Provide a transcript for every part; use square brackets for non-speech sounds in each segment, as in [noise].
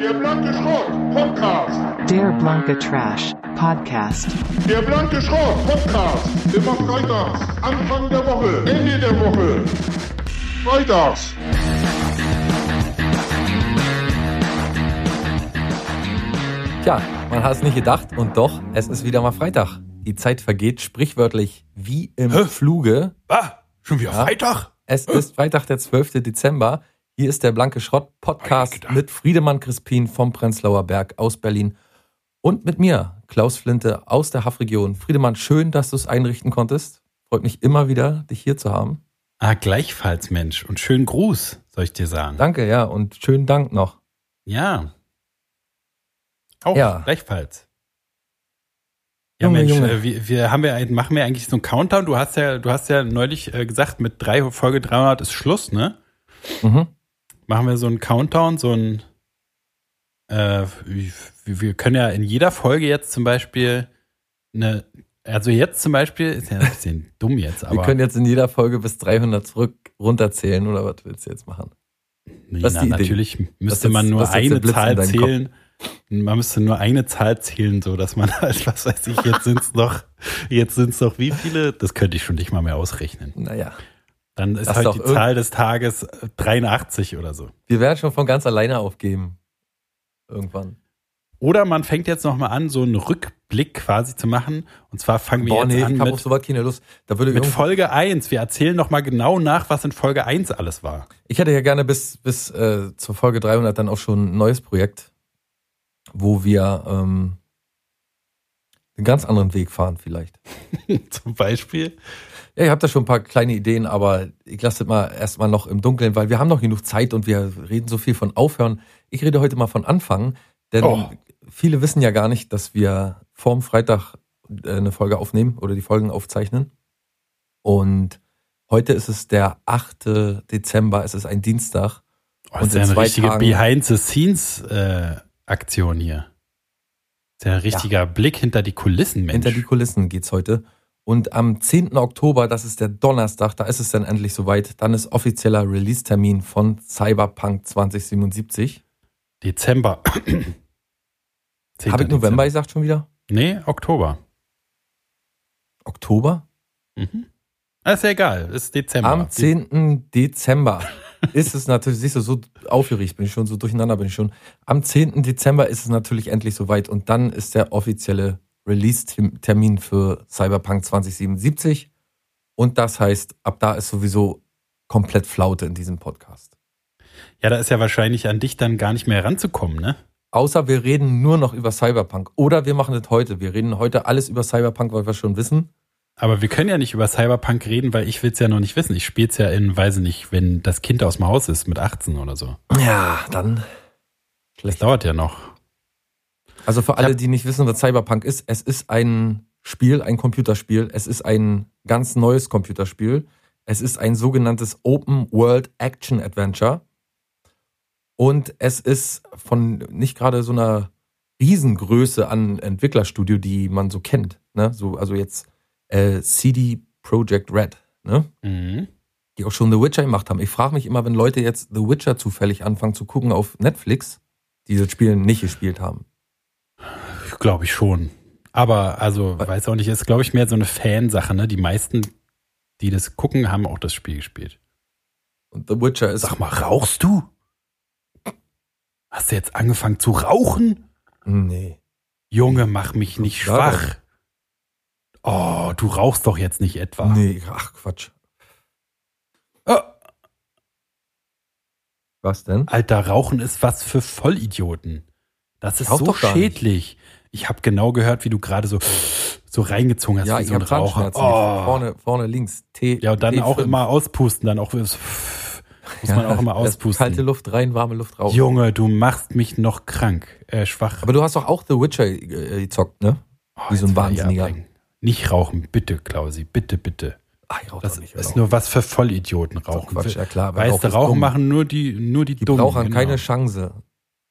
Der blanke Schrott Podcast. Der blanke Trash Podcast. Der blanke Schrott Podcast. Immer freitags. Anfang der Woche. Ende der Woche. Freitags. Tja, man hat es nicht gedacht und doch, es ist wieder mal Freitag. Die Zeit vergeht sprichwörtlich wie im Fluge. Ah, schon wieder Ja. Freitag? Es ist Freitag, der 12. Dezember. Hier ist der Blanke Schrott Podcast mit Friedemann Crispin vom Prenzlauer Berg aus Berlin und mit mir, Klaus Flinte aus der Haffregion. Friedemann, schön, dass du es einrichten konntest. Freut mich immer wieder, dich hier zu haben. Ah, gleichfalls, Mensch. Und schönen Gruß, soll ich dir sagen. Danke, ja, und schönen Dank noch. Ja. Auch Ja. gleichfalls. Ja, Junge, Mensch, Junge. äh, wir, wir haben ja, ein- machen wir eigentlich so einen Countdown. Du hast ja, du hast ja neulich äh, gesagt, mit drei Folge 300 ist Schluss, ne? Mhm. Machen wir so einen Countdown, so ein, äh, wir können ja in jeder Folge jetzt zum Beispiel eine, also jetzt zum Beispiel, ist ja ein bisschen [laughs] dumm jetzt, aber Wir können jetzt in jeder Folge bis 300 zurück runterzählen oder was willst du jetzt machen? Nee, na, die Idee. natürlich müsste jetzt- man nur eine Zahl zählen. Man müsste nur eine Zahl zählen, so dass man [laughs] halt, was weiß ich, jetzt sind's noch, jetzt sind's noch wie viele? Das könnte ich schon nicht mal mehr ausrechnen. Naja, Dann ist Das halt die Zahl des Tages äh, 83 oder so. wir werden schon von ganz alleine aufgeben. Irgendwann. Oder man fängt jetzt noch mal an, so einen Rückblick quasi zu machen. Und zwar fangen wir Boah, jetzt nee, an ich habe mit, auf sowas keine Lust. Da würde mit Folge 1. Wir erzählen noch mal genau nach, was in Folge 1 alles war. Ich hätte ja gerne bis, bis äh, zur Folge 300 dann auch schon ein neues Projekt, wo wir ähm, einen ganz anderen Weg fahren vielleicht. [laughs] Zum Beispiel. Ja, ich habe da schon ein paar kleine Ideen, aber ich lasse das mal erstmal noch im Dunkeln, weil wir haben noch genug Zeit und wir reden so viel von Aufhören. Ich rede heute mal von Anfangen, denn Oh. viele wissen ja gar nicht, dass wir vorm Freitag äh, eine Folge aufnehmen oder die Folgen aufzeichnen. Und heute ist es der 8. Dezember, es ist ein Dienstag. Oh, Und das ist ja in eine richtige Behind-the-Scenes-Aktion hier. Das ist ja ein richtiger Blick hinter die Kulissen, Mensch. Hinter die Kulissen geht's heute. Und am 10. Oktober, das ist der Donnerstag, da ist es dann endlich soweit. Dann ist offizieller Release-Termin von Cyberpunk 2077. Dezember. [clears throat] 10. Habe ich November gesagt schon wieder? Nee, Oktober. Oktober? Mhm. Ah, Ist ja egal, ist Dezember. Am 10. Dezember [laughs] ist es natürlich, siehst du, so aufgeregt bin ich schon, so durcheinander bin ich schon. Am 10. Dezember ist es natürlich endlich soweit und dann ist der offizielle Release-Termin für Cyberpunk 2077. Und das heißt, ab da ist sowieso komplett Flaute in diesem Podcast. Ja, da ist ja wahrscheinlich an dich dann gar nicht mehr ranzukommen, ne? Außer wir reden nur noch über Cyberpunk. Oder wir machen das heute. Wir reden heute alles über Cyberpunk, weil wir schon wissen. Aber wir können ja nicht über Cyberpunk reden, weil ich will's ja noch nicht wissen. Ich spiel's ja in, weiß ich nicht, wenn das Kind aus dem Haus ist mit 18 oder so. Ja, dann. Das dauert ja noch. Also für alle, die nicht wissen, was Cyberpunk ist, es ist ein Spiel, ein Computerspiel. Es ist ein ganz neues Computerspiel. Es ist ein sogenanntes Open World Action Adventure. Und es ist von nicht gerade so einer Riesengröße an Entwicklerstudio, die man so kennt. Ne? So, also jetzt äh, CD Projekt Red, ne? Mhm. die auch schon The Witcher gemacht haben. Ich frage mich immer, wenn Leute jetzt The Witcher zufällig anfangen zu gucken auf Netflix, die das Spiel nicht gespielt haben. Glaube ich schon. Aber, also, weiß auch nicht, ist, glaube ich, mehr so eine Fansache, ne? Die meisten, die das gucken, haben auch das Spiel gespielt. Und The Witcher ist. Sag mal, rauchst du? Hast du jetzt angefangen zu rauchen? Nee. Junge, mach mich nicht schwach. Oh, du rauchst doch jetzt nicht etwa. Nee, ach Quatsch. Oh, Was denn? Alter, Rauchen ist was für Vollidioten. Das ist so schädlich. Ich habe genau gehört, wie du gerade so, so reingezogen hast Ja, wie ich so ein Raucher. Oh. Vorne, vorne links. T, Ja, und dann T5. auch immer auspusten, dann auch muss man auch immer [laughs] auspusten. Kalte Luft rein, warme Luft raus. Junge, du machst mich noch krank, äh, schwach. Aber du hast doch auch The Witcher äh, gezockt, ne? Oh, wie so ein Wahnsinniger. Nicht rauchen, bitte, Klausi, bitte, bitte. Ach, ich rauch Das nicht. ist genau. nur was für Vollidioten rauchen. Quatsch, ja klar. weißt du, Rauchen dumm. machen nur die, nur die, Die Dummen. brauchen genau. keine Chance.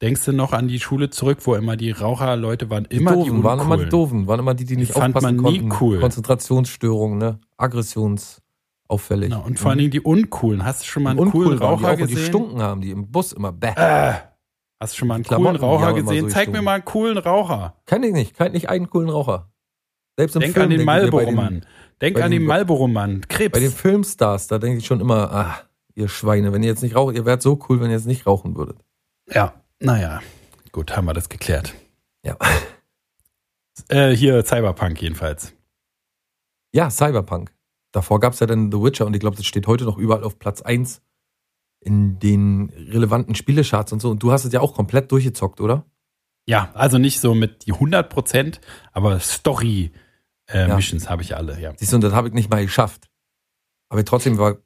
Denkst du noch an die Schule zurück, wo immer die Raucherleute waren? Die Immer Doofen die waren immer die Uncoolen. Doofen, waren immer die, die nicht Die fand aufpassen man nie konnten. cool. Konzentrationsstörungen, ne? Aggressionsauffällig. Genau, und vor allen Dingen die Uncoolen. Hast du schon mal einen uncool coolen waren die Raucher auch, und die gesehen? stunken haben, die im Bus immer bäh. Äh, Hast du schon mal einen Klamotten, coolen Raucher die gesehen? so Zeig mir mal einen coolen Raucher. Kenn ich nicht, kenn nicht einen coolen Raucher. Selbst im Denk Film an den Marlboro-Mann. Denk an den- den Marlboro-Mann. Krebs. Bei den Filmstars, da denke ich schon immer, ah, ihr Schweine, wenn ihr jetzt nicht raucht, ihr wärt so cool, wenn ihr jetzt nicht rauchen würdet. ja, naja. Gut, haben wir das geklärt. Ja. [laughs] Äh, hier Cyberpunk jedenfalls. Ja, Cyberpunk. Davor gab es ja dann The Witcher und ich glaube, das steht heute noch überall auf Platz 1 in den relevanten Spielecharts und so. Und du hast es ja auch komplett durchgezockt, oder? Ja, also nicht so mit die 100 Prozent, aber Story äh, Ja. Habe ich alle, ja. Siehst du, und das habe ich nicht mal geschafft. Aber trotzdem war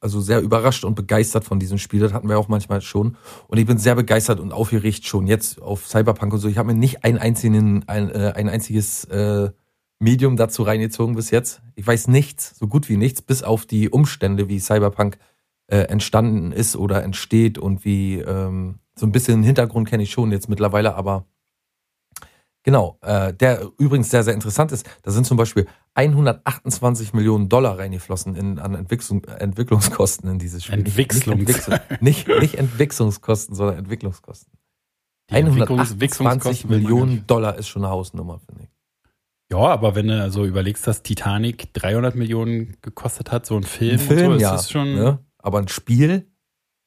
also sehr überrascht und begeistert von diesem Spiel. Das hatten wir auch manchmal schon. Und ich bin sehr begeistert und aufgeregt schon jetzt auf Cyberpunk und so. Ich habe mir nicht einen einzigen, ein, äh, ein einziges äh, Medium dazu reingezogen bis jetzt. Ich weiß nichts, so gut wie nichts, bis auf die Umstände, wie Cyberpunk äh, entstanden ist oder entsteht und wie ähm, so ein bisschen Hintergrund kenne ich schon jetzt mittlerweile, aber genau, äh, der übrigens sehr, sehr interessant ist, da sind zum Beispiel 128 Millionen Dollar reingeflossen in, an Entwicklung, Entwicklungskosten in dieses Spiel. Entwicklungs- Nicht, Entwicklung- nicht, nicht Entwicklungskosten, sondern Entwicklungskosten. Die Entwicklungs- 128 Entwicklungskosten will man gar Millionen. Dollar ist schon eine Hausnummer, finde ich. Ja, aber wenn du so überlegst, dass Titanic 300 Millionen gekostet hat, so ein Film, Ein Film, so, ja. ist schon. Ne? Aber ein Spiel,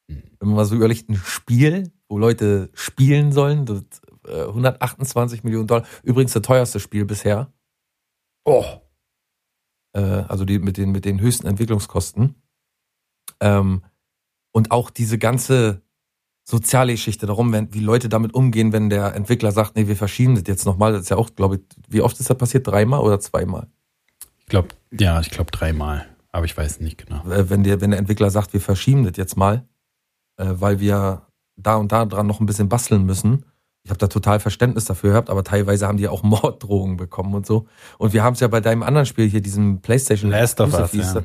Hm. wenn man mal so überlegt, ein Spiel, wo Leute spielen sollen, das, 128 Millionen Dollar. Übrigens das teuerste Spiel bisher. Oh. Äh, also die mit den, mit den höchsten Entwicklungskosten. Ähm, und auch diese ganze soziale Geschichte darum, wenn, wie Leute damit umgehen, wenn der Entwickler sagt, nee, wir verschieben das jetzt nochmal. Das ist ja auch, glaube ich, wie oft ist das passiert? Dreimal oder zweimal? Ich glaube, ja, ich glaube dreimal. Aber ich weiß nicht genau. äh, wenn der, wenn der Entwickler sagt, wir verschieben das jetzt mal, äh, weil wir da und da dran noch ein bisschen basteln müssen. Ich habe da total Verständnis dafür gehabt, aber teilweise haben die auch [laughs] Morddrohungen bekommen und so. Und wir haben es ja bei deinem anderen Spiel hier, diesem PlayStation Last of Us, ja.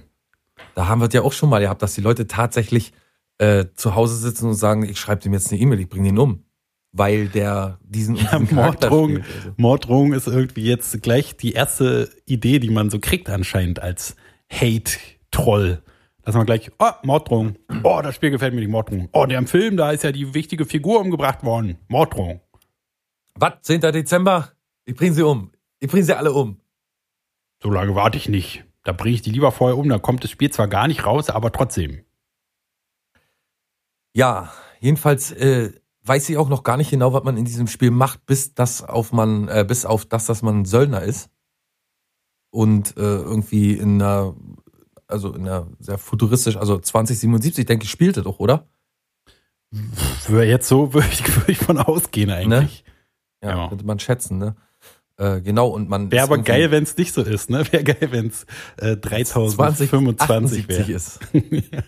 Da haben wir es ja auch schon mal gehabt, dass die Leute tatsächlich äh, zu Hause sitzen und sagen, ich schreibe dem jetzt eine E-Mail, ich bringe ihn um. Weil der diesen, Ja, diesen [laughs] Charakter Morddrohungen. spielt. Also. Morddrohung ist irgendwie jetzt gleich die erste Idee, die man so kriegt anscheinend als Hate-Troll. Dass man gleich, oh, Morddrohung. Oh, das Spiel gefällt mir nicht, Morddrohung. Oh, der im Film, da ist ja die wichtige Figur umgebracht worden. Morddrohung. Was? 10. Dezember? Ich bringe sie um. Ich bringe sie alle um. So lange warte ich nicht. Da bringe ich die lieber vorher um, dann kommt das Spiel zwar gar nicht raus, aber trotzdem. Ja, jedenfalls äh, weiß ich auch noch gar nicht genau, was man in diesem Spiel macht, bis das auf man, äh, bis auf das, dass man Söldner ist und äh, irgendwie in einer, also in einer sehr futuristisch, also 2077 denke ich spielte doch, oder? Jetzt so [laughs] würde ich, würde ich von ausgehen eigentlich. Ja, Ja. könnte man schätzen, ne? Äh, genau und man Wäre aber geil, wenn es nicht so ist, ne? Wäre geil, wenn es äh, 3025 2078 wäre. ist [laughs]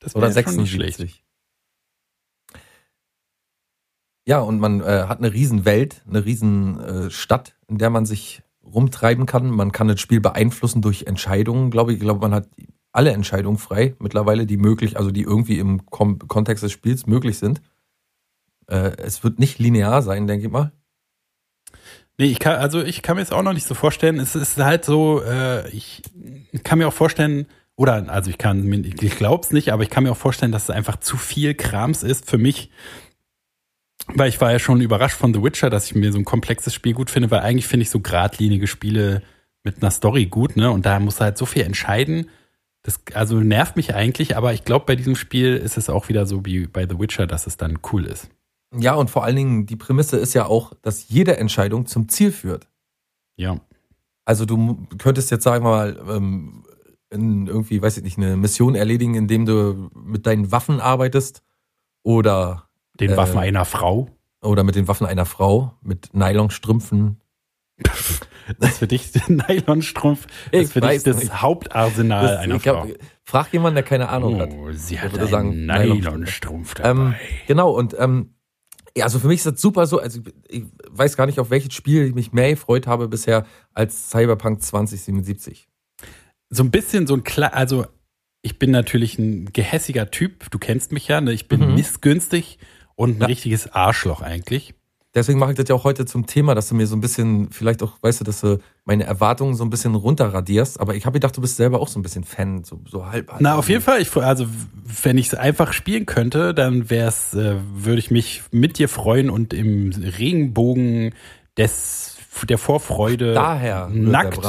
Das oder wär nicht 76. Ja, und man äh, hat eine riesen Welt, eine riesen äh, Stadt, in der man sich rumtreiben kann. Man kann das Spiel beeinflussen durch Entscheidungen, glaube ich. Ich glaube, man hat alle Entscheidungen frei mittlerweile, die möglich, also die irgendwie im Kom Kontext des Spiels möglich sind. Äh, es wird nicht linear sein, denke ich mal. Nee, ich kann, also ich kann mir jetzt auch noch nicht so vorstellen. Es ist halt so, äh, ich kann mir auch vorstellen, oder also ich kann mir, ich glaub's nicht, aber ich kann mir auch vorstellen, dass es einfach zu viel Krams ist für mich. Weil ich war ja schon überrascht von The Witcher, dass ich mir so ein komplexes Spiel gut finde, weil eigentlich finde ich so geradlinige Spiele mit einer Story gut, ne? Und da muss halt so viel entscheiden. Das also nervt mich eigentlich, aber ich glaube, bei diesem Spiel ist es auch wieder so wie bei The Witcher, dass es dann cool ist. Ja, und vor allen Dingen, die Prämisse ist ja auch, dass jede Entscheidung zum Ziel führt. Ja. Also du könntest jetzt, sagen wir mal, ähm, irgendwie, weiß ich nicht, eine Mission erledigen, indem du mit deinen Waffen arbeitest oder, Den Äh, Waffen einer Frau. oder mit den Waffen einer Frau, mit Nylonstrümpfen. [laughs] Das ist für dich der Nylonstrumpf. Das ist für dich das nicht. Hauptarsenal Das- einer Frau. frag jemanden, der keine Ahnung hat. Oh, sie Ich hat einen sagen, Nylonstrumpf dabei. Ähm, genau, und ähm, ja, also für mich ist das super so, also ich, weiß gar nicht, auf welches Spiel ich mich mehr gefreut habe bisher als Cyberpunk 2077. so ein bisschen so ein klar, also ich bin natürlich ein gehässiger Typ, du kennst mich ja, ne? ich bin Mhm. missgünstig und ein Ja. richtiges Arschloch eigentlich. Deswegen mache ich das ja auch heute zum Thema, dass du mir so ein bisschen, vielleicht auch, weißt du, dass du meine Erwartungen so ein bisschen runterradierst. Aber ich habe gedacht, du bist selber auch so ein bisschen Fan, so, so halb. halb Na, auf jeden Fall. Ich, also, wenn ich es einfach spielen könnte, dann wär's, äh, würde ich mich mit dir freuen und im Regenbogen des, der Vorfreude Daher nackt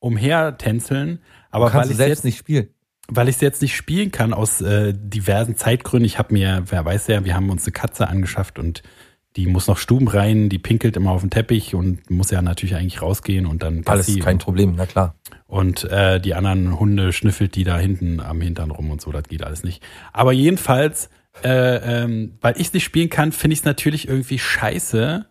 umhertänzeln. Aber Aber kannst weil du ich selbst jetzt nicht spielen. weil ich es jetzt nicht spielen kann aus äh, diversen Zeitgründen. Ich habe mir, wer weiß ja, wir haben uns eine Katze angeschafft und die muss noch Stuben rein, die pinkelt immer auf den Teppich und muss ja natürlich eigentlich rausgehen und dann Alles Gassi kein Problem, na klar. und äh, die anderen Hunde schnüffelt die da hinten am Hintern rum und so, das geht alles nicht. Aber jedenfalls, äh, ähm, weil ich nicht spielen kann, finde ich es natürlich irgendwie scheiße,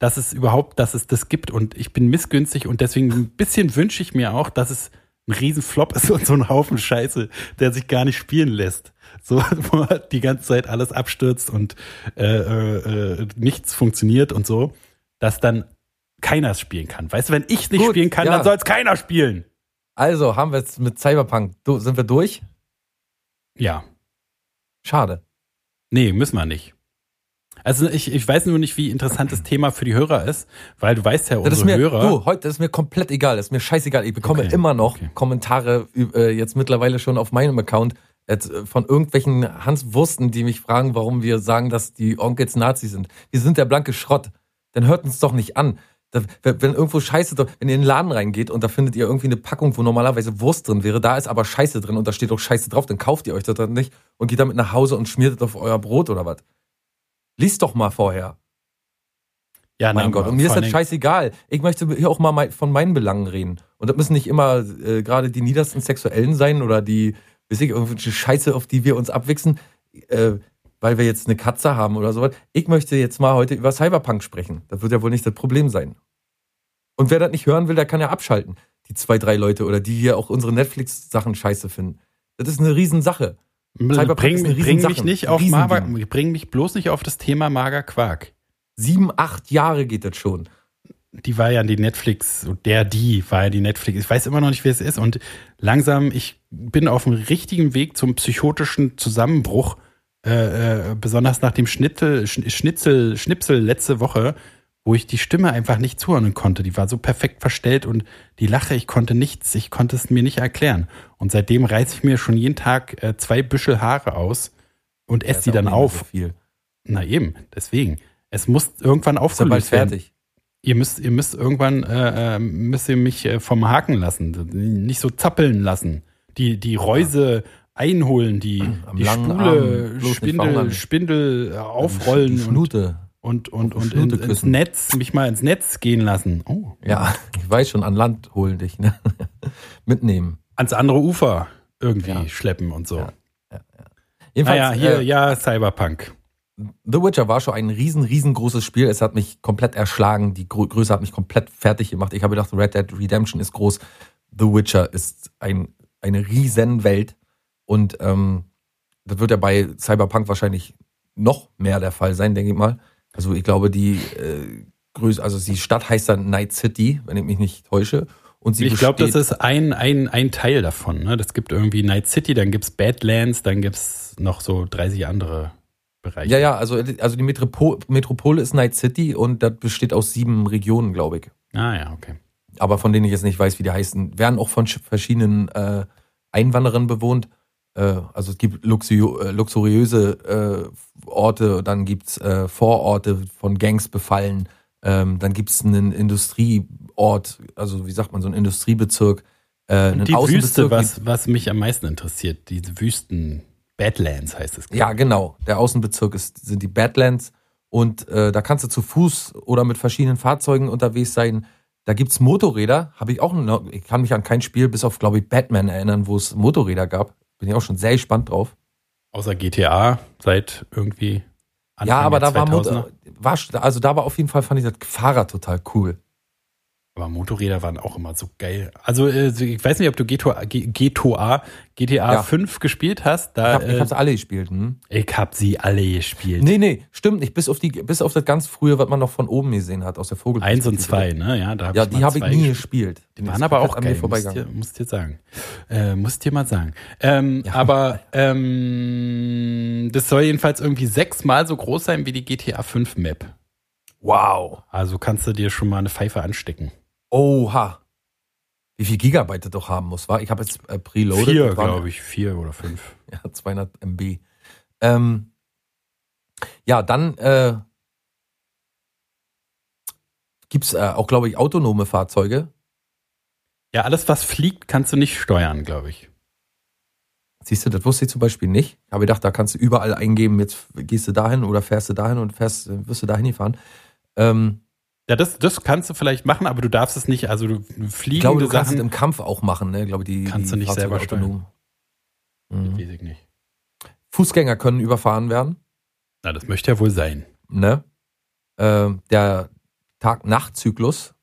dass es überhaupt, dass es das gibt und ich bin missgünstig und deswegen ein bisschen wünsche ich mir auch, dass es ein Riesenflop ist und so ein Haufen Scheiße, der sich gar nicht spielen lässt. So, [laughs] wo halt die ganze Zeit alles abstürzt und äh, äh, äh, nichts funktioniert und so, dass dann keiner es spielen kann. Weißt du, wenn ich nicht Gut, spielen kann, ja. dann soll es keiner spielen. Also haben wir jetzt mit Cyberpunk, du, sind wir durch? Ja. Schade. Nee, müssen wir nicht. Also ich, ich weiß nur nicht, wie interessant das Thema für die Hörer ist, weil du weißt ja, Das ist unsere mir, Hörer. du, heute das ist mir komplett egal, das ist mir scheißegal. Ich bekomme Okay, immer noch okay. Kommentare äh, jetzt mittlerweile schon auf meinem Account äh, von irgendwelchen Hans Wursten, die mich fragen, warum wir sagen, dass die Onkels Nazis sind. Die sind der blanke Schrott. Dann hört uns doch nicht an. Da, wenn wenn irgendwo Scheiße, drin- wenn ihr in den Laden reingeht und da findet ihr irgendwie eine Packung, wo normalerweise Wurst drin wäre, da ist aber Scheiße drin und da steht auch Scheiße drauf, dann kauft ihr euch das dann nicht und geht damit nach Hause und schmiert es auf euer Brot oder was. Liest doch mal vorher. ja, Mein na, Gott, und mir ist das scheißegal. Ich möchte hier auch mal von meinen Belangen reden. Und das müssen nicht immer äh, gerade die niedersten Sexuellen sein oder die, weiß ich, irgendwelche Scheiße, auf die wir uns abwichsen, äh, weil wir jetzt eine Katze haben oder sowas. Ich möchte jetzt mal heute über Cyberpunk sprechen. Das wird ja wohl nicht das Problem sein. Und wer das nicht hören will, der kann ja abschalten. Die zwei, drei Leute oder die hier auch unsere Netflix-Sachen scheiße finden. Das ist eine Riesensache. Bring, Cyberpunk bring, bring mich nicht auf. Mager, bring mich bloß nicht auf das Thema Mager Quark. Sieben, acht Jahre geht das schon. Die war ja die Netflix, der, die war ja die Netflix. Ich weiß immer noch nicht, wer es ist. Und langsam, ich bin auf dem richtigen Weg zum psychotischen Zusammenbruch. Äh, äh, besonders nach dem Schnitzel, Schn- Schnitzel, Schnipsel letzte Woche, wo ich die Stimme einfach nicht zuhören konnte. Die war so perfekt verstellt und die Lache, ich konnte nichts, ich konnte es mir nicht erklären. Und seitdem reiße ich mir schon jeden Tag äh, zwei Büschel Haare aus und esse die ist dann auf. So viel. Na eben, deswegen. Es muss irgendwann Ist ja bald aufgelöst werden. fertig. Ihr müsst, ihr müsst irgendwann äh, äh, müsst ihr mich äh, vom Haken lassen, nicht so zappeln lassen. Die die Reuse einholen, die Am die Spule, Arm Spindel. Spindel äh, Die aufrollen und Schnute. Und und und in, ins. Netz mich mal ins Netz gehen lassen. Oh, Ja, ich weiß schon, an Land holen dich, ne? [laughs] Mitnehmen. ans andere Ufer irgendwie Ja. schleppen und so. Ja. Naja, Jedenfalls, hier äh, ja Cyberpunk. The Witcher war schon ein riesen, riesengroßes Spiel. Es hat mich komplett erschlagen. Die Grö Größe hat mich komplett fertig gemacht. Ich habe gedacht, Red Dead Redemption ist groß. The Witcher ist ein, eine riesen Welt. Und ähm, das wird ja bei Cyberpunk wahrscheinlich noch mehr der Fall sein, denke ich mal. Also ich glaube, die äh, also die Stadt heißt dann Night City, wenn ich mich nicht täusche. Und sie Ich glaube, das ist ein, ein, ein Teil davon. Ne? Das gibt irgendwie Night City, dann gibt's Badlands, dann gibt's noch so 30 andere Bereiche. Ja, ja, also, also die Metropo Metropole ist Night City und das besteht aus sieben Regionen, glaube ich. Ah ja, okay. Aber von denen ich jetzt nicht weiß, wie die heißen. Werden auch von sch- verschiedenen äh, Einwanderern bewohnt. Äh, also es gibt luxu äh, luxuriöse äh, Orte, dann gibt's äh, Vororte von Gangs befallen. Ähm, dann gibt's einen Industrieort, also wie sagt man, so einen Industriebezirk. Äh, einen die Wüste, Außenbezirk, was, was mich am meisten interessiert, diese Wüsten, Badlands heißt es. Ja, genau. Der Außenbezirk ist, sind die Badlands und äh, da kannst du zu Fuß oder mit verschiedenen Fahrzeugen unterwegs sein. Da gibt's Motorräder. Habe ich auch noch, ich kann mich an kein Spiel bis auf, glaube ich, Batman erinnern, wo es Motorräder gab. Bin ich auch schon sehr gespannt drauf. Außer GTA seit irgendwie. Anfang ja, aber da war 2000er. Motor, war, also da war auf jeden Fall, fand ich das Fahrrad total cool. Aber Motorräder waren auch immer so geil. Also äh, ich weiß nicht, ob du GTA, GTA, GTA Ja. 5 gespielt hast. Ich Da, habe ich äh, hab's alle gespielt. Hm? ich hab sie alle gespielt. Nee, nee, stimmt nicht. Bis auf, die, bis auf das ganz frühe, was man noch von oben gesehen hat, aus der Vogel. Eins und zwei, ne? Ja, da hab Ja, ich die habe ich nie gespielt. Die waren aber auch an mir geil, muss vorbeigegangen. dir, muss dir sagen. Äh, muss dir mal sagen. Ähm, Ja. Aber ähm, das soll jedenfalls irgendwie sechsmal so groß sein wie die GTA 5 Map. Wow. Also kannst du dir schon mal eine Pfeife anstecken. Oha. Wie viel Gigabyte das doch haben muss, war? Ich habe jetzt äh, preloaded. Vier, glaube ich. Vier oder fünf. [laughs] Ja, 200 MB. Ähm, ja, dann äh, gibt's äh, auch, glaube ich, autonome Fahrzeuge. Ja, alles, was fliegt, kannst du nicht steuern, glaube ich. Siehst du, das wusste ich zum Beispiel nicht. Ich habe gedacht, da kannst du überall eingeben, jetzt gehst du dahin oder fährst du dahin und fährst, wirst du dahin gefahren. Ähm, Ja, das, das kannst du vielleicht machen, aber du darfst es nicht, also du ich glaube, fliegende du kannst es Sachen, im Kampf auch machen, ne? Ich glaube, die, Kannst die du nicht Fahrzeuge selber steuern. autonom. Mhm. weiß ich nicht. Fußgänger können überfahren werden. Na, das möchte ja wohl sein. ne? Äh, der Tag-Nacht-Zyklus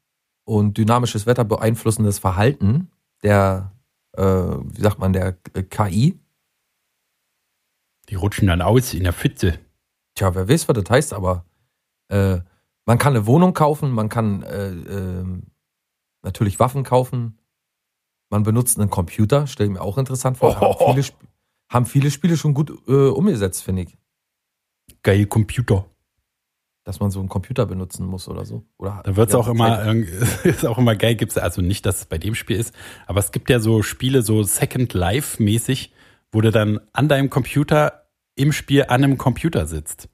und dynamisches Wetter beeinflussen das Verhalten der, äh, wie sagt man, der äh, KI. Die rutschen dann aus in der Pfütze. Tja, wer weiß, was das heißt, aber äh, man kann eine Wohnung kaufen, man kann äh, ähm, natürlich Waffen kaufen, man benutzt einen Computer, stelle ich mir auch interessant vor. Haben, [laughs] viele, haben viele Spiele schon gut äh, umgesetzt, finde ich. Geil Computer. Dass man so einen Computer benutzen muss oder so. Oder Da wird's ja, auch immer, [laughs] ist auch immer geil, gibt's also nicht, dass es bei dem Spiel ist, aber es gibt ja so Spiele, so Second Life mäßig, wo du dann an deinem Computer im Spiel an einem Computer sitzt.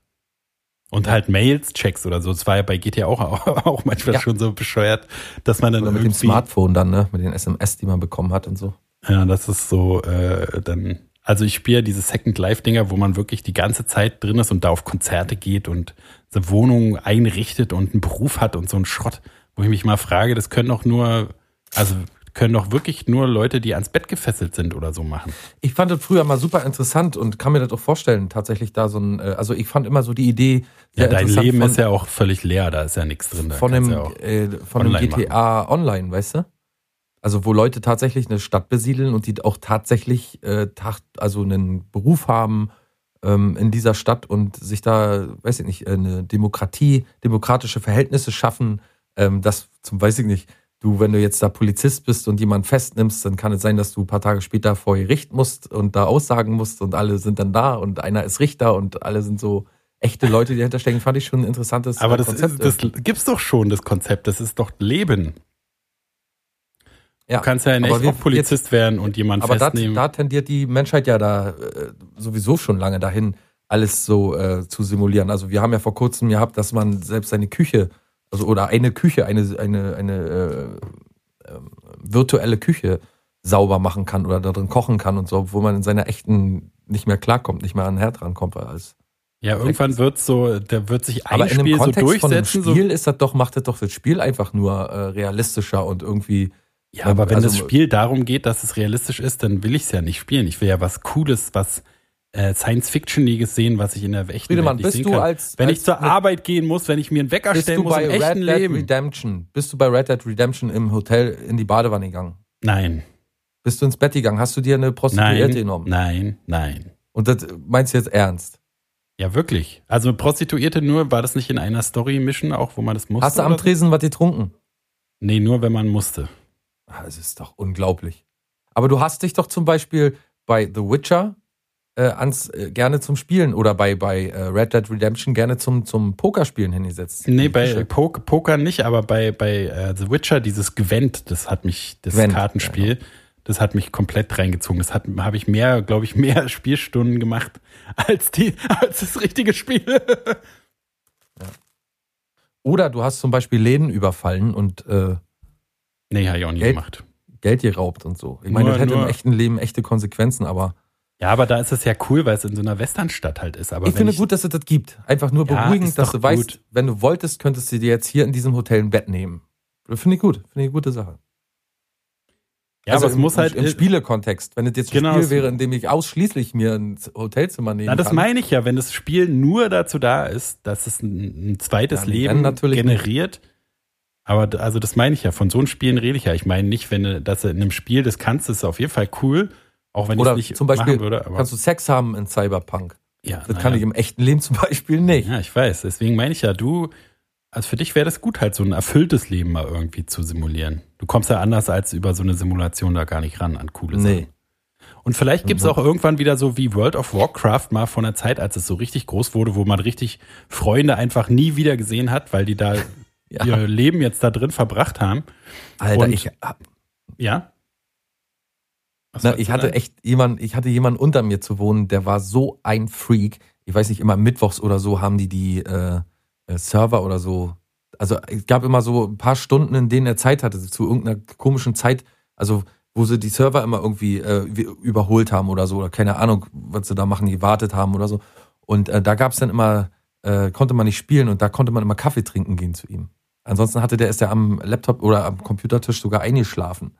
Und halt Mails checkst oder so. Das war ja bei GTA auch, [laughs] auch manchmal Ja. schon so bescheuert, dass man dann Oder mit dem Smartphone dann, ne? Mit den SMS, die man bekommen hat und so. ja, das ist so, äh, dann, also ich spiele diese Second Life Dinger, wo man wirklich die ganze Zeit drin ist und da auf Konzerte geht und eine Wohnung einrichtet und einen Beruf hat und so ein Schrott, wo ich mich mal frage, das können doch nur, also können doch wirklich nur Leute, die ans Bett gefesselt sind oder so machen. Ich fand das früher mal super interessant und kann mir das auch vorstellen, tatsächlich da so ein, äh, also ich fand immer so die Idee Ja, dein Leben von, ist ja auch völlig leer, da ist ja nichts drin. Von dem, ja äh, von dem GTA Online, weißt du? Also wo Leute tatsächlich eine Stadt besiedeln und die auch tatsächlich äh, also einen Beruf haben ähm, in dieser Stadt und sich da, weiß ich nicht, eine Demokratie, demokratische Verhältnisse schaffen, ähm, das zum, weiß ich nicht, du, wenn du jetzt da Polizist bist und jemanden festnimmst, dann kann es sein, dass du ein paar Tage später vor Gericht musst und da aussagen musst und alle sind dann da und einer ist Richter und alle sind so echte Leute, die dahinter stecken, fand ich schon ein interessantes aber äh, das, Konzept. ist, das gibt's doch schon, das Konzept. Das ist doch Leben. ja. Du kannst ja nicht Aber wir- auch Polizist werden und jemanden Aber da, festnehmen. da tendiert die Menschheit ja da äh, sowieso schon lange dahin, alles so äh, zu simulieren. Also wir haben ja vor kurzem gehabt, dass man selbst seine Küche, also oder eine Küche, eine, eine, eine äh, ähm, virtuelle Küche sauber machen kann oder darin kochen kann und so, wo man in seiner echten nicht mehr klarkommt, nicht mehr an den Herd rankommt. Als, ja, irgendwann wird's so, da wird sich ein aber in Spiel einem Kontext so von einem durchsetzen. Spiel ist das doch, macht das doch das Spiel einfach nur äh, realistischer und irgendwie so, ja, aber wenn also- das Spiel darum geht, dass es realistisch ist, dann will ich's ja nicht spielen. Ich will ja was Cooles, was äh, Science-Fictioniges sehen, was ich in der echten Friedemann, Welt nicht bist du kann. als wenn als ich zur Arbeit gehen muss, wenn ich mir einen Wecker bist stellen du muss bei im Red echten Dead Leben. Redemption? Bist du bei Red Dead Redemption im Hotel in die Badewanne gegangen? Nein, Bist du ins Bett gegangen? Hast du dir eine Prostituierte nein, genommen? nein, nein. Und das meinst du jetzt ernst? Ja, wirklich. Also Prostituierte nur, war das nicht in einer Story-Mission auch, wo man das musste? Hast du am oder so? Tresen was getrunken? Nee, nur wenn man musste. Ah, Das ist doch unglaublich. Aber du hast dich doch zum Beispiel bei The Witcher äh, ans, äh, gerne zum Spielen oder bei, bei äh, Red Dead Redemption gerne zum, zum Pokerspielen hingesetzt. Nee, bei. Poker, Poker nicht, aber bei, bei äh, The Witcher, dieses Gwent, das hat mich, das Gwent, Kartenspiel, das hat mich komplett reingezogen. Das hat habe ich mehr, glaube ich, [laughs] mehr Spielstunden gemacht als die, als das richtige Spiel. [laughs] Oder du hast zum Beispiel Läden überfallen und äh, nee, habe ich auch nie Geld- gemacht. Geld geraubt und so. Ich meine, Nur- das hätte im nur- echten Leben echte Konsequenzen, aber Ja, aber da ist es ja cool, weil es in so einer Westernstadt halt ist. Aber ich finde gut, dass es das gibt. Einfach nur Ja, beruhigend, dass du weißt, gut. wenn du wolltest, könntest du dir jetzt hier in diesem Hotel ein Bett nehmen. Finde ich gut. Finde ich eine gute Sache. ja, also aber es im, muss halt im Spielekontext. Wenn es jetzt ein Genau, Spiel wäre, in dem ich ausschließlich mir ein Hotelzimmer nehmen Na, das kann. meine ich ja, wenn das Spiel nur dazu da ist, dass es ein, ein zweites Ja, Leben generiert. Aber d- also das meine ich ja, von so einem Spielen rede ich ja. Ich meine nicht, wenn du das in einem Spiel, das kannst, ist auf jeden Fall cool, auch wenn ich Oder es nicht zum Beispiel würde. Aber kannst du Sex haben in Cyberpunk. ja, Das naja. kann ich im echten Leben zum Beispiel [laughs] nicht. Ja, ich weiß. Deswegen meine ich ja, du, also für dich wäre das gut, halt so ein erfülltes Leben mal irgendwie zu simulieren. Du kommst ja anders als über so eine Simulation da gar nicht ran an coole Nee. Sachen. Und vielleicht gibt's Mhm. auch irgendwann wieder so wie World of Warcraft mal von der Zeit, als es so richtig groß wurde, wo man richtig Freunde einfach nie wieder gesehen hat, weil die da [laughs] Ja. ihr Leben jetzt da drin verbracht haben. Alter, Und- ich, Ja? Na, ich hatte echt jemand, ich hatte jemanden unter mir zu wohnen, der war so ein Freak. Ich weiß nicht, immer mittwochs oder so haben die die äh, äh, Server oder so. Also es gab immer so ein paar Stunden, in denen er Zeit hatte, zu irgendeiner komischen Zeit, also wo sie die Server immer irgendwie äh, überholt haben oder so, oder keine Ahnung, was sie da machen, die wartet haben oder so. Und äh, da gab's dann immer, äh, konnte man nicht spielen und da konnte man immer Kaffee trinken gehen zu ihm. Ansonsten hatte der ist ja am Laptop oder am Computertisch sogar eingeschlafen.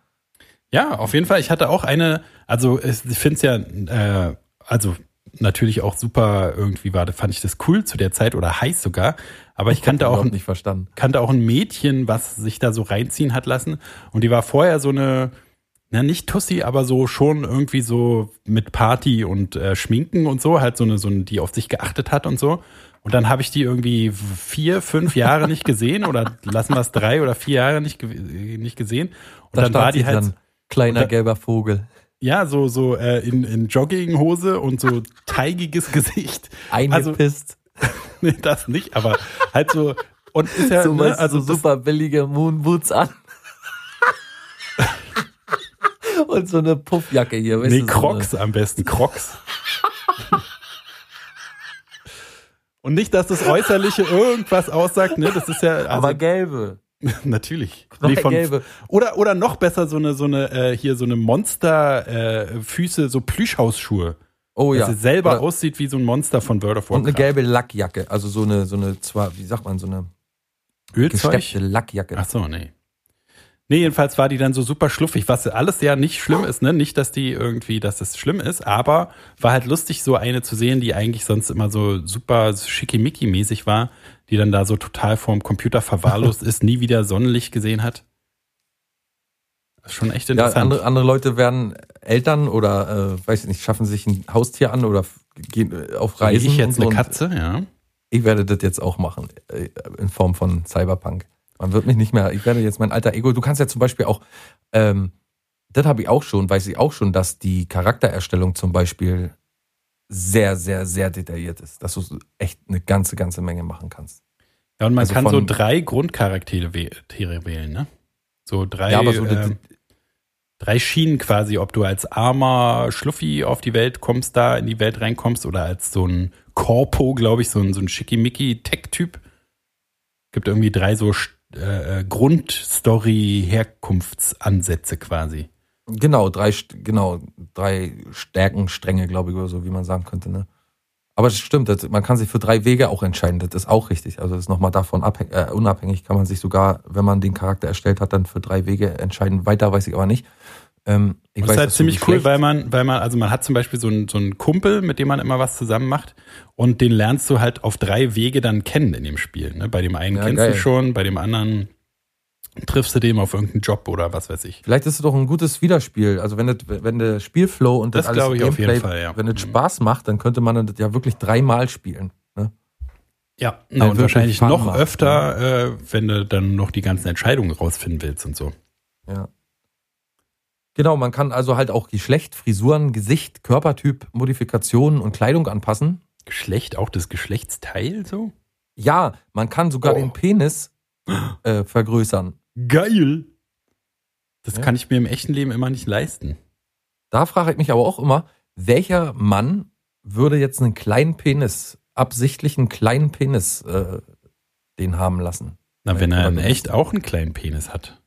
Ja, auf jeden Fall. Ich hatte auch eine, also ich finde es ja, äh, also natürlich auch super irgendwie war, fand ich das cool zu der Zeit oder heiß sogar. Aber ich kannte auch, nicht verstanden. kannte auch ein Mädchen, was sich da so reinziehen hat lassen. Und die war vorher so eine, na nicht Tussi, aber so schon irgendwie so mit Party und äh, Schminken und so, halt so eine, so eine, die auf sich geachtet hat und so. Und dann habe ich die irgendwie vier, fünf Jahre nicht gesehen oder lassen wir es drei oder vier Jahre nicht, nicht gesehen. Und Da dann war die halt, dann, kleiner da- gelber Vogel. ja, so, so äh, in, in Jogginghose und so teigiges [laughs] Gesicht. Also, Eingepisst. [laughs] nee, das nicht, aber halt so. Und ist ja, so ne, also so super billige Moonboots an. [laughs] Und so eine Puffjacke hier, weißt nee, du? so Crocs am besten, Crocs. Und nicht, dass das Äußerliche irgendwas aussagt, ne? Das ist ja, also, aber gelbe. [laughs] natürlich. Zwei von-. Oder, oder noch besser, so eine, so eine, äh, hier, so eine Monster, äh, so Plüschhausschuhe. Oh Dass ja. es selber Oder- aussieht wie so ein Monster von World of Und eine Warcraft. gelbe Lackjacke. Also so eine, so eine, zwar, wie sagt man, so eine Ölzeug? gesteppte Lackjacke. Ach so, nee. Nee, jedenfalls war die dann so super schluffig, was alles ja nicht schlimm ist, ne? Nicht, dass die irgendwie, dass das schlimm ist, aber war halt lustig, so eine zu sehen, die eigentlich sonst immer so super schickimicki-mäßig war, die dann da so total vorm Computer verwahrlost [laughs] ist, nie wieder Sonnenlicht gesehen hat. Das ist schon echt Ja, interessant. andere, andere Leute werden Eltern oder, äh, weiß ich nicht, schaffen sich ein Haustier an oder gehen äh, auf Reisen. ich jetzt so. eine Katze, ja. Ich werde das jetzt auch machen, äh, in Form von Cyberpunk. Man wird mich nicht mehr, ich werde jetzt mein alter Ego, du kannst ja zum Beispiel auch, ähm, das habe ich auch schon, weiß ich auch schon, dass die Charaktererstellung zum Beispiel sehr, sehr, sehr detailliert ist, dass du echt eine ganze, ganze Menge machen kannst. Ja, und man Also kann so von- drei Grundcharaktere wählen, ne? So drei, Ja, aber so ähm, drei Schienen quasi, ob du als armer Schluffi auf die Welt kommst, da in die Welt reinkommst oder als so ein Corpo, glaube ich, so ein, so ein Schickimicki-Tech-Typ. Gibt irgendwie drei so äh, äh, Grundstory-Herkunftsansätze quasi. Genau, drei, genau, drei Stärkenstränge, glaube ich, oder so, wie man sagen könnte, ne? Aber das stimmt, das, man kann sich für drei Wege auch entscheiden, das ist auch richtig. Also das ist nochmal davon abhäng, äh, unabhängig, kann man sich sogar, wenn man den Charakter erstellt hat, dann für drei Wege entscheiden. Weiter weiß ich aber nicht. Ähm, ich Das weiß, ist halt ziemlich cool, weil man, weil man, also man hat zum Beispiel so einen, so einen Kumpel, mit dem man immer was zusammen macht und den lernst du halt auf drei Wege dann kennen in dem Spiel. Ne? Bei dem einen Ja, kennst geil. du schon, bei dem anderen triffst du dem auf irgendeinen Job oder was weiß ich. Vielleicht ist es doch ein gutes Wiederspiel. Also wenn das, wenn der Spielflow und das, Das alles ich auf jeden Gameplay, Fall, ja. wenn es Mhm. Spaß macht, dann könnte man das ja wirklich dreimal spielen. Ne? Ja, Weil und wahrscheinlich noch macht, öfter, äh, wenn du dann noch die ganzen Entscheidungen rausfinden willst und so. Ja. Genau, man kann also halt auch Geschlecht, Frisuren, Gesicht, Körpertyp, Modifikationen und Kleidung anpassen. Geschlecht, auch das Geschlechtsteil so? Ja, man kann sogar Oh. den Penis äh, vergrößern. Geil! Das Ja. kann ich mir im echten Leben immer nicht leisten. Da frage ich mich aber auch immer, welcher Mann würde jetzt einen kleinen Penis, absichtlich einen kleinen Penis, äh, den haben lassen? Na, wenn er in echt auch einen kleinen Penis hat.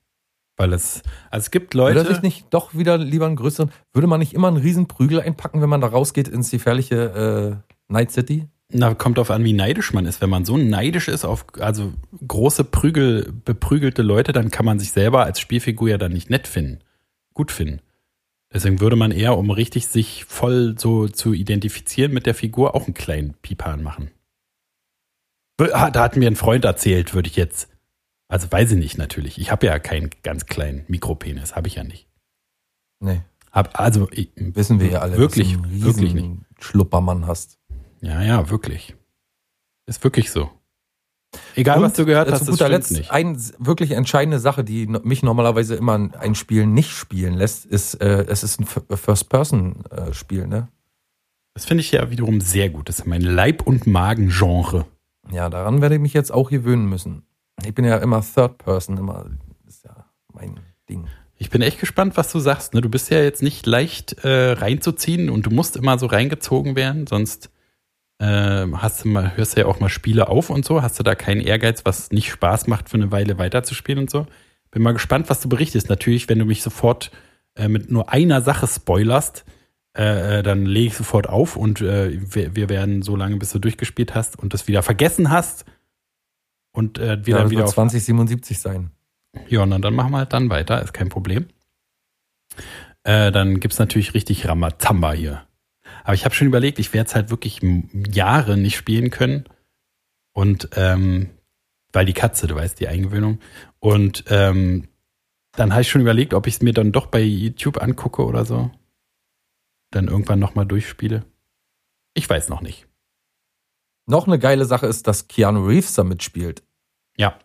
Weil es, also es gibt Würde Leute. er sich nicht doch wieder lieber einen größeren, würde man nicht immer einen riesen Prügel einpacken, wenn man da rausgeht ins gefährliche äh, Night City? Na, kommt drauf an, wie neidisch man ist. Wenn man so neidisch ist auf also große Prügel, beprügelte Leute, dann kann man sich selber als Spielfigur ja dann nicht nett finden, gut finden. Deswegen würde man eher, um richtig sich voll so zu identifizieren mit der Figur, auch einen kleinen Pipan machen. Ah, Da hat mir ein Freund erzählt, würde ich jetzt. Also weiß ich nicht natürlich. Ich habe ja keinen ganz kleinen Mikropenis, habe ich ja nicht. Nee, Hab, also ich, wissen wir ja alle, Wirklich, dass du einen wirklich riesen Schluppermann hast. Ja, ja, wirklich. Ist wirklich so. Egal, was Und, du gehört äh, hast, zu guter Letzt, nicht. eine wirklich entscheidende Sache, die mich normalerweise immer in ein Spiel nicht spielen lässt, ist, äh, es ist ein F- First-Person-Spiel, ne? Das finde ich ja wiederum sehr gut. Das ist mein Leib- und Magen-Genre. Ja, daran werde ich mich jetzt auch gewöhnen müssen. Ich bin ja immer Third-Person, immer, ist ja mein Ding. Ich bin echt gespannt, was du sagst. Ne? Du bist ja jetzt nicht leicht äh, reinzuziehen und du musst immer so reingezogen werden, sonst äh, hast du mal, hörst du ja auch mal Spiele auf und so. Hast du da keinen Ehrgeiz, was nicht Spaß macht, für eine Weile weiterzuspielen und so? Bin mal gespannt, was du berichtest. Natürlich, wenn du mich sofort äh, mit nur einer Sache spoilerst, äh, äh, dann lege ich sofort auf und äh, wir, wir werden so lange, bis du durchgespielt hast und das wieder vergessen hast und äh, wir Ja, dann das wieder wird auf 2077 sein. ja, na, dann machen wir halt dann weiter, ist kein Problem. Äh, dann gibt's natürlich richtig Ramazamba hier. Aber ich habe schon überlegt, ich werde es halt wirklich Jahre nicht spielen können. Und ähm, weil die Katze, du weißt, die Eingewöhnung. Und ähm, dann habe ich schon überlegt, ob ich es mir dann doch bei YouTube angucke oder so. Dann irgendwann nochmal durchspiele. Ich weiß noch nicht. Noch eine geile Sache ist, dass Keanu Reeves da mitspielt. Ja,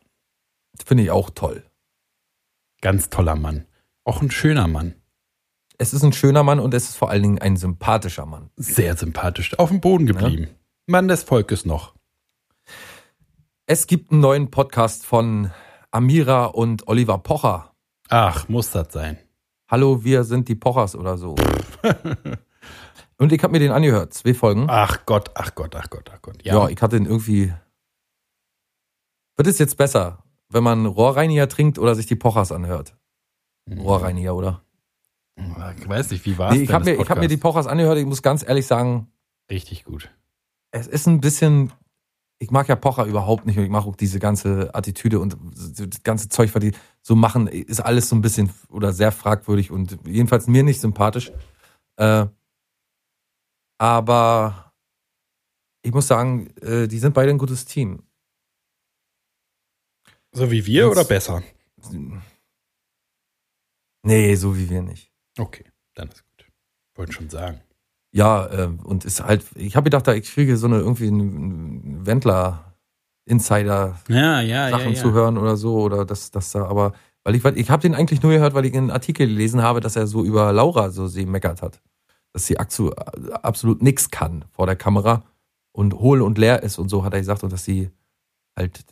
Finde ich auch toll. ganz toller Mann. Auch ein schöner Mann. Es ist ein schöner Mann und es ist vor allen Dingen ein sympathischer Mann. Sehr sympathisch. Auf dem Boden geblieben. Mann des Volkes noch. Es gibt einen neuen Podcast von Amira und Oliver Pocher. Ach, muss das sein. Hallo, wir sind die Pochers oder so. [laughs] und ich habe mir den angehört, zwei Folgen. Ach Gott, ach Gott, ach Gott, ach Gott. Ja, Ja, ich hatte den irgendwie. Wird es jetzt besser, wenn man Rohrreiniger trinkt oder sich die Pochers anhört? Rohrreiniger, oder? Ich weiß nicht, wie war es Nee, ich habe mir, ich hab mir die Pochers angehört. Ich muss ganz ehrlich sagen, Richtig gut. es ist ein bisschen. Ich mag ja Pocher überhaupt nicht und ich mag auch diese ganze Attitüde und das ganze Zeug, was die so machen, ist alles so ein bisschen oder sehr fragwürdig und jedenfalls mir nicht sympathisch. Äh, aber ich muss sagen, äh, die sind beide ein gutes Team. So wie wir Jetzt- oder besser? Nee, so wie wir nicht. Okay, dann ist gut. Wollte schon sagen. Ja, äh, und ist halt, ich habe gedacht, da ich kriege so eine irgendwie einen Wendler Insider Ja, ja, Sachen ja. zu hören oder so oder das das da aber weil ich ich habe den eigentlich nur gehört, weil ich einen Artikel gelesen habe, dass er so über Laura so sie meckert hat, dass sie absolut nichts kann vor der Kamera und hohl und leer ist und so hat er gesagt und dass sie halt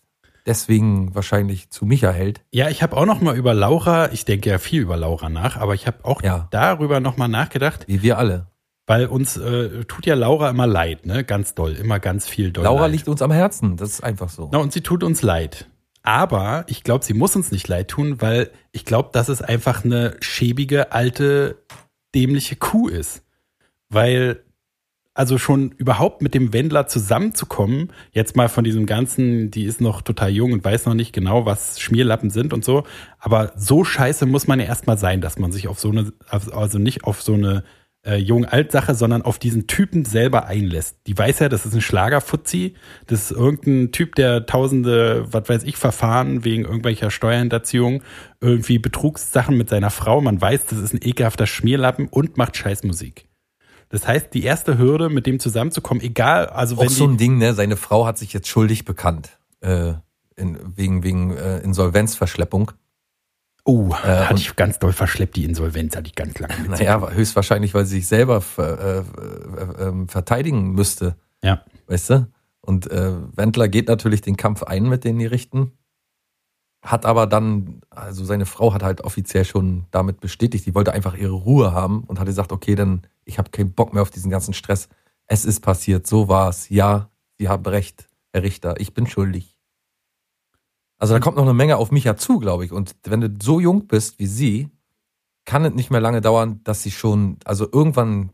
deswegen wahrscheinlich zu Micha hält. Ja, ich habe auch noch mal über Laura, ich denke ja viel über Laura nach, aber ich habe auch Ja. darüber noch mal nachgedacht, Wie wir alle. weil uns äh, tut ja Laura immer leid, ne? Ganz doll, immer ganz viel doll Laura leid. liegt uns am Herzen, das ist einfach so. Na, und sie tut uns leid. Aber ich glaube, sie muss uns nicht leid tun, weil ich glaube, dass es einfach eine schäbige, alte, dämliche Kuh ist. Weil, also schon überhaupt mit dem Wendler zusammenzukommen, jetzt mal von diesem ganzen, die ist noch total jung und weiß noch nicht genau, was Schmierlappen sind und so. Aber so scheiße muss man ja erstmal sein, dass man sich auf so eine, also nicht auf so eine äh, Jung-Alt-Sache, sondern auf diesen Typen selber einlässt. Die weiß ja, das ist ein Schlagerfuzzi, das ist irgendein Typ, der tausende, was weiß ich, Verfahren wegen irgendwelcher Steuerhinterziehung, irgendwie Betrugssachen mit seiner Frau, man weiß, das ist ein ekelhafter Schmierlappen und macht Scheißmusik. Das heißt, die erste Hürde, mit dem zusammenzukommen, egal, also Auch wenn so die, ein Ding, ne? Seine Frau hat sich jetzt schuldig bekannt. Äh, in, wegen wegen äh, Insolvenzverschleppung. oh, hatte und- ich ganz doll verschleppt, die Insolvenz hatte ich ganz lange mit. Naja, höchstwahrscheinlich, weil sie sich selber ver, äh, äh, ähm, verteidigen müsste. Ja. Weißt du? Und äh, Wendler geht natürlich den Kampf ein mit den Gerichten. Hat aber dann, also seine Frau hat halt offiziell schon damit bestätigt, die wollte einfach ihre Ruhe haben und hat gesagt, okay, dann, ich habe keinen Bock mehr auf diesen ganzen Stress. Es ist passiert, so war's. Ja, Sie haben recht, Herr Richter, ich bin schuldig. Also da kommt noch eine Menge auf mich zu, glaube ich. Und wenn du so jung bist wie sie, kann es nicht mehr lange dauern, dass sie schon, also irgendwann,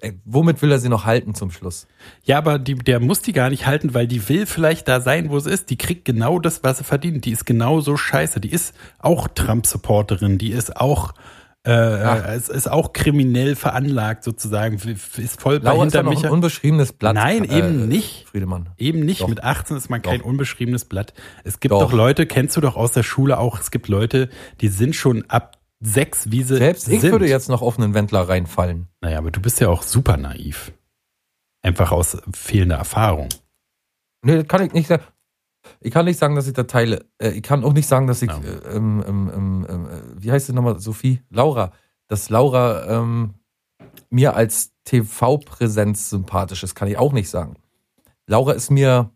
ey, womit will er sie noch halten zum Schluss? Ja, aber die, der muss die gar nicht halten, weil die will vielleicht da sein, wo sie ist. Die kriegt genau das, was sie verdient. Die ist genauso scheiße. Die ist auch Trump-Supporterin. Die ist auch, äh, Ach. es ist auch kriminell veranlagt sozusagen. Ist voll bei Laura ist hinter noch mich. ein unbeschriebenes Blatt. Nein, eben nicht. Friedemann. Eben nicht. Doch. Mit 18 ist man kein Doch. unbeschriebenes Blatt. Es gibt Doch. doch. Leute, kennst du doch aus der Schule auch, es gibt Leute, die sind schon ab sechs, wie sie Selbst ich sind. würde jetzt noch auf einen Wendler reinfallen. Naja, aber du bist ja auch super naiv. Einfach aus fehlender Erfahrung. Nee, das kann ich nicht sagen. Ich kann nicht sagen, dass ich da teile. Äh, Ich kann auch nicht sagen, dass ich, Ja. äh, ähm, ähm, ähm, ähm, äh, wie heißt sie nochmal, Sophie? Laura. Dass Laura ähm, mir als TV-Präsenz sympathisch ist, kann ich auch nicht sagen. Laura ist mir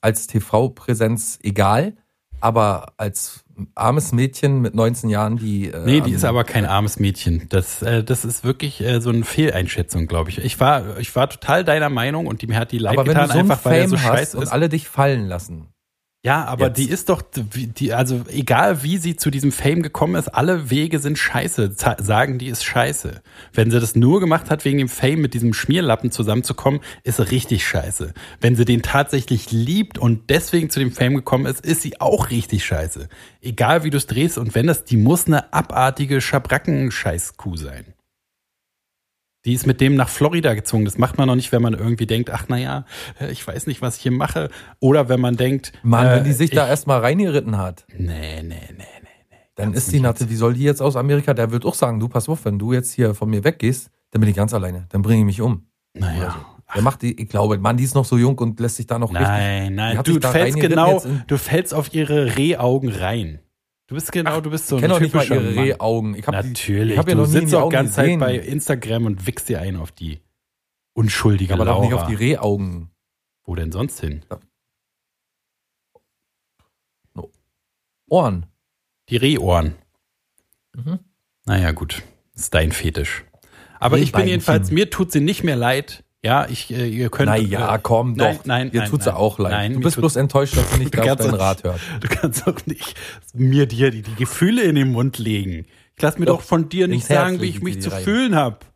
als TV-Präsenz egal, aber als armes Mädchen mit 19 Jahren, die. Äh, Nee, die ist aber kein armes Mädchen. Das, äh, das ist wirklich äh, so eine Fehleinschätzung, glaube ich. Ich war, ich war total deiner Meinung und die mir hat die leid Aber wenn getan, du so einfach weil er Fame so hast scheiße und ist. alle dich fallen lassen. Ja, aber Jetzt. die ist doch, die, also egal wie sie zu diesem Fame gekommen ist, alle Wege sind scheiße, sagen die ist scheiße. Wenn sie das nur gemacht hat, wegen dem Fame mit diesem Schmierlappen zusammenzukommen, ist sie richtig scheiße. Wenn sie den tatsächlich liebt und deswegen zu dem Fame gekommen ist, ist sie auch richtig scheiße. Egal wie du es drehst und wenn das, die muss eine abartige Schabracken-Scheißkuh sein. Die ist mit dem nach Florida gezogen. Das macht man noch nicht, wenn man irgendwie denkt, ach naja, ich weiß nicht, was ich hier mache. Oder wenn man denkt, Mann, äh, wenn die sich ich, da erstmal reingeritten hat, Nee, nee, nee, nee. dann Kannst ist die Natte, wie soll die jetzt aus Amerika? Der wird auch sagen, du pass auf, wenn du jetzt hier von mir weggehst, dann bin ich ganz alleine. Dann bringe ich mich um. Naja. Der macht die, ich glaube, Mann, die ist noch so jung und lässt sich da noch richtig. Nein, Die nein, hat du fällst genau, du fällst auf ihre Rehaugen rein. Du bist genau, du bist so Ich ein doch nicht mal typischer ihre Mann. Rehaugen. Ich hab die, Natürlich, ich hab ja du noch sitzt die auch Augen ganz Zeit bei Instagram und wickst dir ein auf die unschuldige aber doch Laura. nicht auf die Rehaugen. Wo denn sonst hin? Ohren. Die Rehohren. Mhm. Naja, gut. Ist dein Fetisch. Aber ich bin jedenfalls, mir tut sie nicht mehr leid. Ja, ich, äh, ihr könnt. Naja, äh, komm doch. Nein, nein, tut's ja nein. auch leid. Nein, du bist bloß enttäuscht, dass du nicht Du deinen Rat hört. Du kannst doch nicht mir dir die, die Gefühle in den Mund legen. Ich lass mir Doch, doch, von dir nicht Herz sagen, wie ich ich mich zu rein. fühlen hab.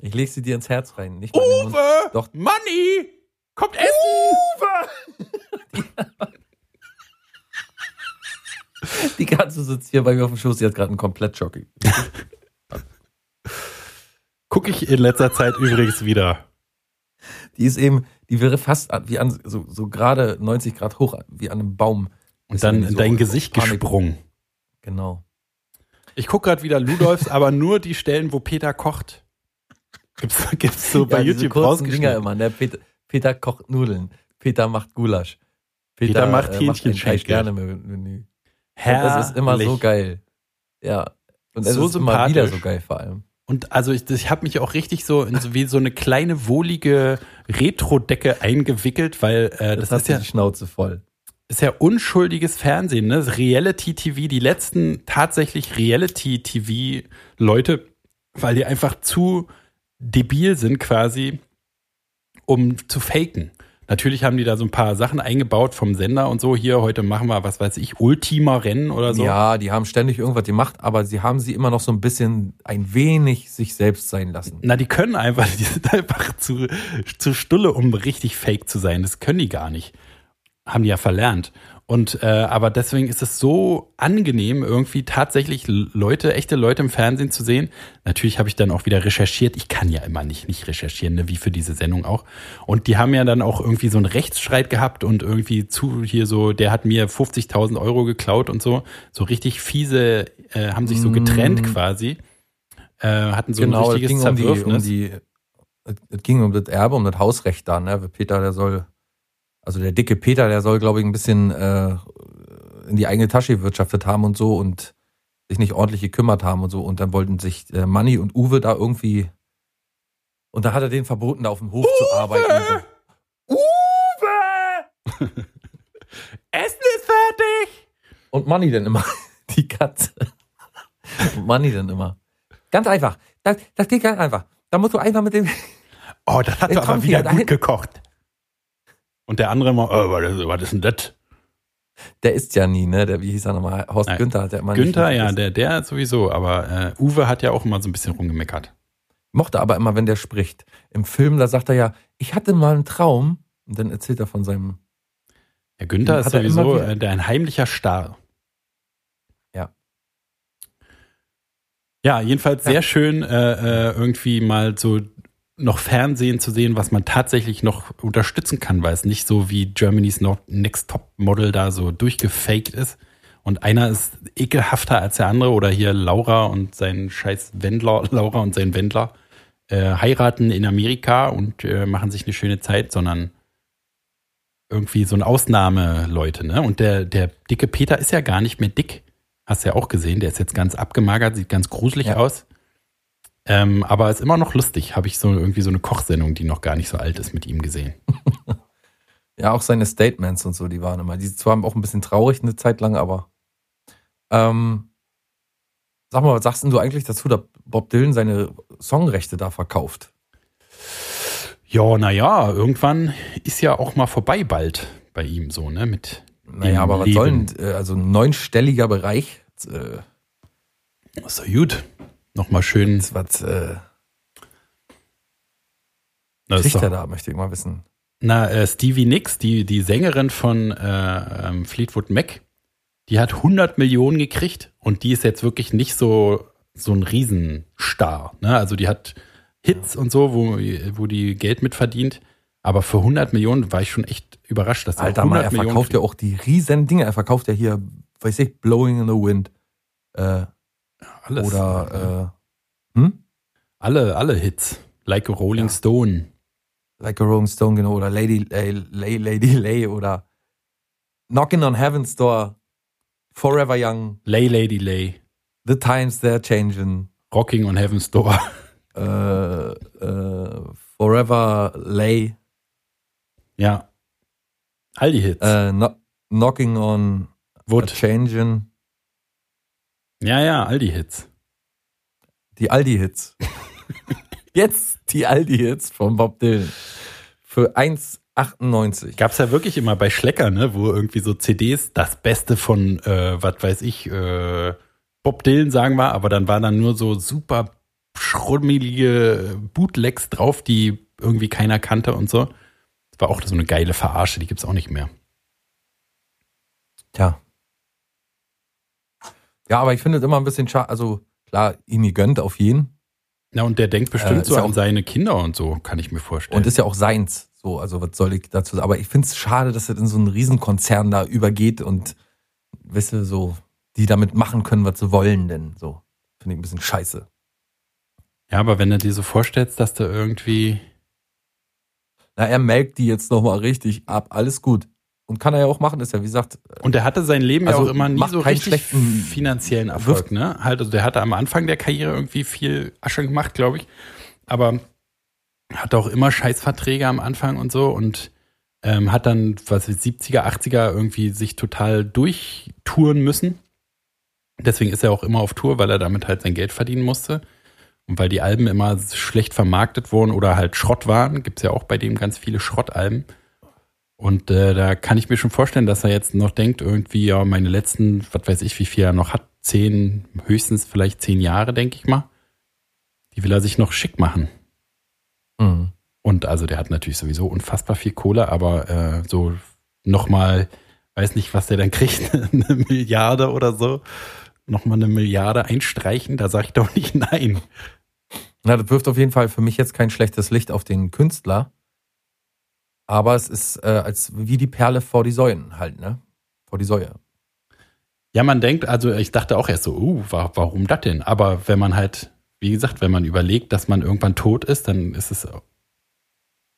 Ich leg sie dir ins Herz rein. Nicht. Uwe! Doch. Manni! Kommt essen! Die Katze sitzt hier bei mir auf dem Schoß, die hat gerade einen Komplettschock. [laughs] Guck ich in letzter Zeit übrigens wieder. Die ist eben, die wäre fast wie an, so, so gerade 90 Grad hoch, wie an einem Baum. Und dann so dein Gesicht Panik. gesprungen. Genau. Ich guck gerade wieder Ludolfs, aber nur die Stellen, wo Peter kocht. Gibt's, gibt's so bei ja, YouTube kurzen Dinger immer, ne? Peter, Peter kocht Nudeln. Peter macht Gulasch. Peter macht äh, Hähnchenschenkel. Sterne-Menü. Und das ist immer so Herrlich. geil. Ja. Und es So ist immer wieder so geil vor allem. Und also ich, ich habe mich auch richtig so in so wie so eine kleine wohlige Retro-Decke eingewickelt, weil äh, Das, das, ist ja die Schnauze voll. ist ja unschuldiges Fernsehen, ne? Das Reality-TV, die letzten tatsächlich Reality-TV-Leute, weil die einfach zu debil sind quasi, um zu faken. Natürlich haben die da so ein paar Sachen eingebaut vom Sender und so. Hier, heute machen wir, was weiß ich, Ultima-Rennen oder so. Ja, die haben ständig irgendwas gemacht, aber sie haben sie immer noch so ein bisschen, ein wenig sich selbst sein lassen. Na, die können einfach, [laughs] die sind einfach zu, zu Stulle, um richtig fake zu sein. Das können die gar nicht. Haben die ja verlernt. Und äh, aber deswegen ist es so angenehm, irgendwie tatsächlich Leute, echte Leute im Fernsehen zu sehen. Natürlich habe ich dann auch wieder recherchiert. Ich kann ja immer nicht nicht recherchieren, ne, wie für diese Sendung auch. Und die haben ja dann auch irgendwie so einen Rechtsstreit gehabt und irgendwie zu hier so, der hat mir 50.000 Euro geklaut und so. So richtig fiese, äh, haben sich so getrennt Mm. quasi. Äh, hatten so genau, ein es richtiges ging um die, um Zerwürfnis. die, es es ging um das Erbe, um das Hausrecht da, ne? Peter, der soll, also der dicke Peter, der soll, glaube ich, ein bisschen äh, in die eigene Tasche gewirtschaftet haben und so und sich nicht ordentlich gekümmert haben und so. Und dann wollten sich äh, Manni und Uwe da irgendwie. Und da hat er denen verboten, da auf dem Hof zu arbeiten. Uwe! [laughs] Essen ist fertig! Und Manni dann immer. [laughs] Die Katze. Und Manni dann immer. Ganz einfach. Das, das geht ganz einfach. Da musst du einfach mit dem. Oh, das hat [laughs] er aber wieder gut gekocht. Und der andere immer, oh, was ist, was ist denn das? Der isst ja nie, ne? Der, wie hieß er nochmal? Horst Nein. Günther hat ja immer Günther, ja, der, der sowieso, aber äh, Uwe hat ja auch immer so ein bisschen rumgemeckert. Mochte aber immer, wenn der spricht. Im Film, da sagt er ja, ich hatte mal einen Traum. Und dann erzählt er von seinem. Der Günther ist sowieso wieder- äh, der ein heimlicher Star. Ja. Ja, jedenfals Ja. sehr schön, äh, äh, irgendwie mal so noch Fernsehen zu sehen, was man tatsächlich noch unterstützen kann, weil es nicht so wie Germany's Next Top Model da so durchgefaked ist. Und einer ist ekelhafter als der andere oder hier Laura und sein scheiß Wendler, [laughs] Laura und sein Wendler äh, heiraten in Amerika und äh, machen sich eine schöne Zeit, sondern irgendwie so ein Ausnahmeleute, ne? Und der, der dicke Peter ist ja gar nicht mehr dick. Hast du ja auch gesehen, der ist jetzt ganz abgemagert, sieht ganz gruselig Ja. aus. Ähm, aber ist immer noch lustig. Habe ich so irgendwie so eine Kochsendung, die noch gar nicht so alt ist, mit ihm gesehen. [laughs] Ja, auch seine Statements und so, die waren immer. Die zwar auch ein bisschen traurig eine Zeit lang, aber. Ähm, sag mal, was sagst denn du eigentlich dazu, dass Bob Dylan seine Songrechte da verkauft? Ja, naja, irgendwann ist ja auch mal vorbei bald bei ihm so, ne? Mit Naja, aber was Leben. soll denn, äh, also ein neunstelliger Bereich, äh, ist doch gut. Nochmal schön. ist was äh, ist kriegt er da, möchte ich mal wissen. Na, äh, Stevie Nicks, die, die Sängerin von äh, ähm, Fleetwood Mac, die hat 100 Millionen gekriegt und die ist jetzt wirklich nicht so, so ein Riesenstar. Ne? Also die hat Hits und so, wo, wo die Geld mit verdient. Aber für 100 Millionen war ich schon echt überrascht, dass Alter, auch mal, 100 er Millionen verkauft ja auch die riesen Dinge. Er verkauft ja hier, weiß ich, Blowing in the Wind. Äh, alles. oder, äh, hm? alle, alle Hits. Like a Rolling Ja. Stone. Like a Rolling Stone, genau. Oder Lady, äh, Lay, Lady Lay oder Knocking on Heaven's Door. Forever Young. Lay Lady Lay. The Times They're Changing. Rocking on Heaven's Door. [laughs] Äh, äh, Forever Lay. ja. All die Hits. Äh, no, knocking on Wood. Changing. Ja, ja, all die Hits. Die Aldi-Hits. [laughs] Jetzt die Aldi-Hits von Bob Dylan. Für 1,98. Gab's ja wirklich immer bei Schlecker, ne, wo irgendwie so CDs das Beste von, äh, was weiß ich, äh, Bob Dylan sagen wir, aber dann waren dann nur so super schrummelige Bootlegs drauf, die irgendwie keiner kannte und so. Das war auch so eine geile Verarsche, die gibt's auch nicht mehr. Tja. Ja, aber ich finde es immer ein bisschen schade. Also, klar, ihm gegönnt auf jeden. Na, und der denkt bestimmt Äh, so ja an seine Kinder und so, kann ich mir vorstellen. Und ist ja auch seins. So, also, was soll ich dazu sagen? Aber ich finde es schade, dass das in so einen Riesenkonzern da übergeht und, weißt du, so, die damit machen können, was sie wollen, denn so. Finde ich ein bisschen scheiße. ja, aber wenn du dir so vorstellst, dass du irgendwie, Na, er melkt die jetzt nochmal richtig ab. Alles gut. Und kann er ja auch machen, ist ja, wie gesagt, Und er hatte sein Leben Also ja auch immer nie so richtig schlechten finanziellen Erfolg, ne? Halt, also der hatte am Anfang der Karriere irgendwie viel Asche gemacht, glaube ich. Aber hatte auch immer Scheißverträge am Anfang und so und ähm, hat dann, was weiß ich, 70er, 80er irgendwie sich total durchtouren müssen. Deswegen ist er auch immer auf Tour, weil er damit halt sein Geld verdienen musste. Und weil die Alben immer schlecht vermarktet wurden oder halt Schrott waren, gibt's ja auch bei dem ganz viele Schrottalben. Und äh, da kann ich mir schon vorstellen, dass er jetzt noch denkt, irgendwie, ja, meine letzten, was weiß ich, wie viel er noch hat, zehn, höchstens vielleicht zehn Jahre, denke ich mal. Die will er sich noch schick machen. mh. Und also der hat natürlich sowieso unfassbar viel Kohle, aber äh, so nochmal, weiß nicht, was der dann kriegt, [laughs] eine Milliarde oder so, nochmal eine Milliarde einstreichen, da sage ich doch nicht nein. Na, das wirft auf jeden Fall für mich jetzt kein schlechtes Licht auf den Künstler. Aber es ist äh, als wie die Perle vor die Säulen halt, ne? Vor die Säue. Ja, man denkt, also ich dachte auch erst so, uh, wa- warum das denn? Aber wenn man halt, wie gesagt, wenn man überlegt, dass man irgendwann tot ist, dann ist es.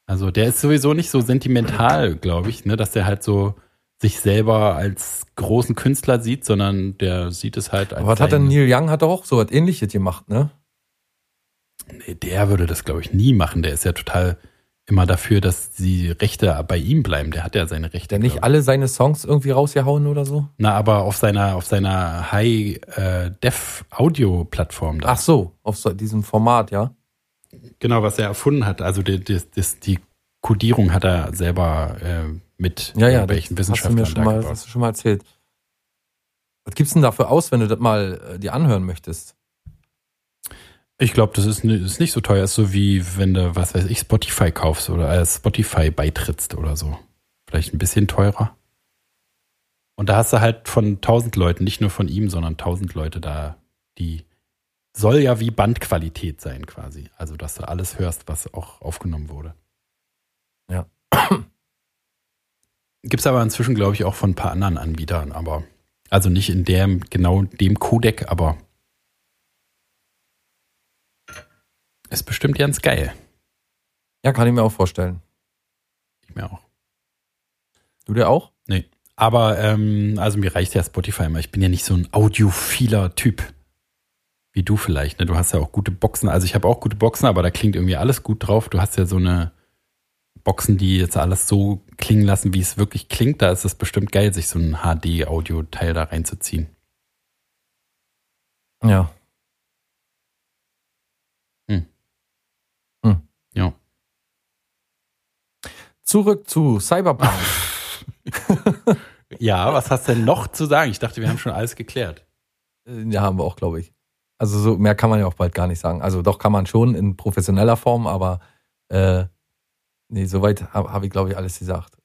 Also der ist sowieso nicht so sentimental, glaube ich, ne, dass der halt so sich selber als großen Künstler sieht, sondern der sieht es halt als. Aber was hat denn Neil Young hat doch auch so was ähnliches gemacht, ne? Nee, der würde das, glaube ich, nie machen. Der ist ja total immer dafür, dass die Rechte bei ihm bleiben. Der hat ja seine Rechte. Der nicht alle seine Songs irgendwie rausgehauen oder so? Na, aber auf seiner, auf seiner High-Def-Audio-Plattform da. Ach so, auf so diesem Format, ja? Genau, was er erfunden hat. Also die, die, die, die Codierung hat er selber äh, mit Ja, ja, irgendwelchen das hast du Wissenschaftlern mir schon mal, gebaut. hast du schon mal erzählt. Was gibt's denn dafür aus, wenn du das mal äh, dir anhören möchtest? Ich glaube, das ist, ist nicht so teuer. Ist so wie wenn du, was weiß ich, Spotify kaufst oder äh, Spotify beitrittst oder so. Vielleicht ein bisschen teurer. Und da hast du halt von tausend Leuten, nicht nur von ihm, sondern tausend Leute da, die soll ja wie Bandqualität sein quasi. Also, dass du alles hörst, was auch aufgenommen wurde. Ja. [clears throat] Gibt's aber inzwischen, glaube ich, auch von ein paar anderen Anbietern, aber also nicht in dem, genau dem Codec, aber ist bestimmt ganz geil. Ja, kann ich mir auch vorstellen. Ich mir auch. Du dir auch? Nee. Aber ähm, also mir reicht ja Spotify immer. Ich bin ja nicht so ein audiophiler Typ. Wie du vielleicht, ne? Du hast ja auch gute Boxen. Also ich habe auch gute Boxen, aber da klingt irgendwie alles gut drauf. Du hast ja so eine Boxen, die jetzt alles so klingen lassen, wie es wirklich klingt. Da ist es bestimmt geil, sich so ein HD-Audio-Teil da reinzuziehen. Ja. Ja. Zurück zu Cyberpunk. [laughs] Ja, was hast du denn noch zu sagen? Ich dachte, wir haben schon alles geklärt. Äh, ja, haben wir auch, glaube ich. Also so mehr kann man ja auch bald gar nicht sagen. Also doch kann man schon in professioneller Form, aber äh, nee, soweit habe hab ich, glaube ich, alles gesagt.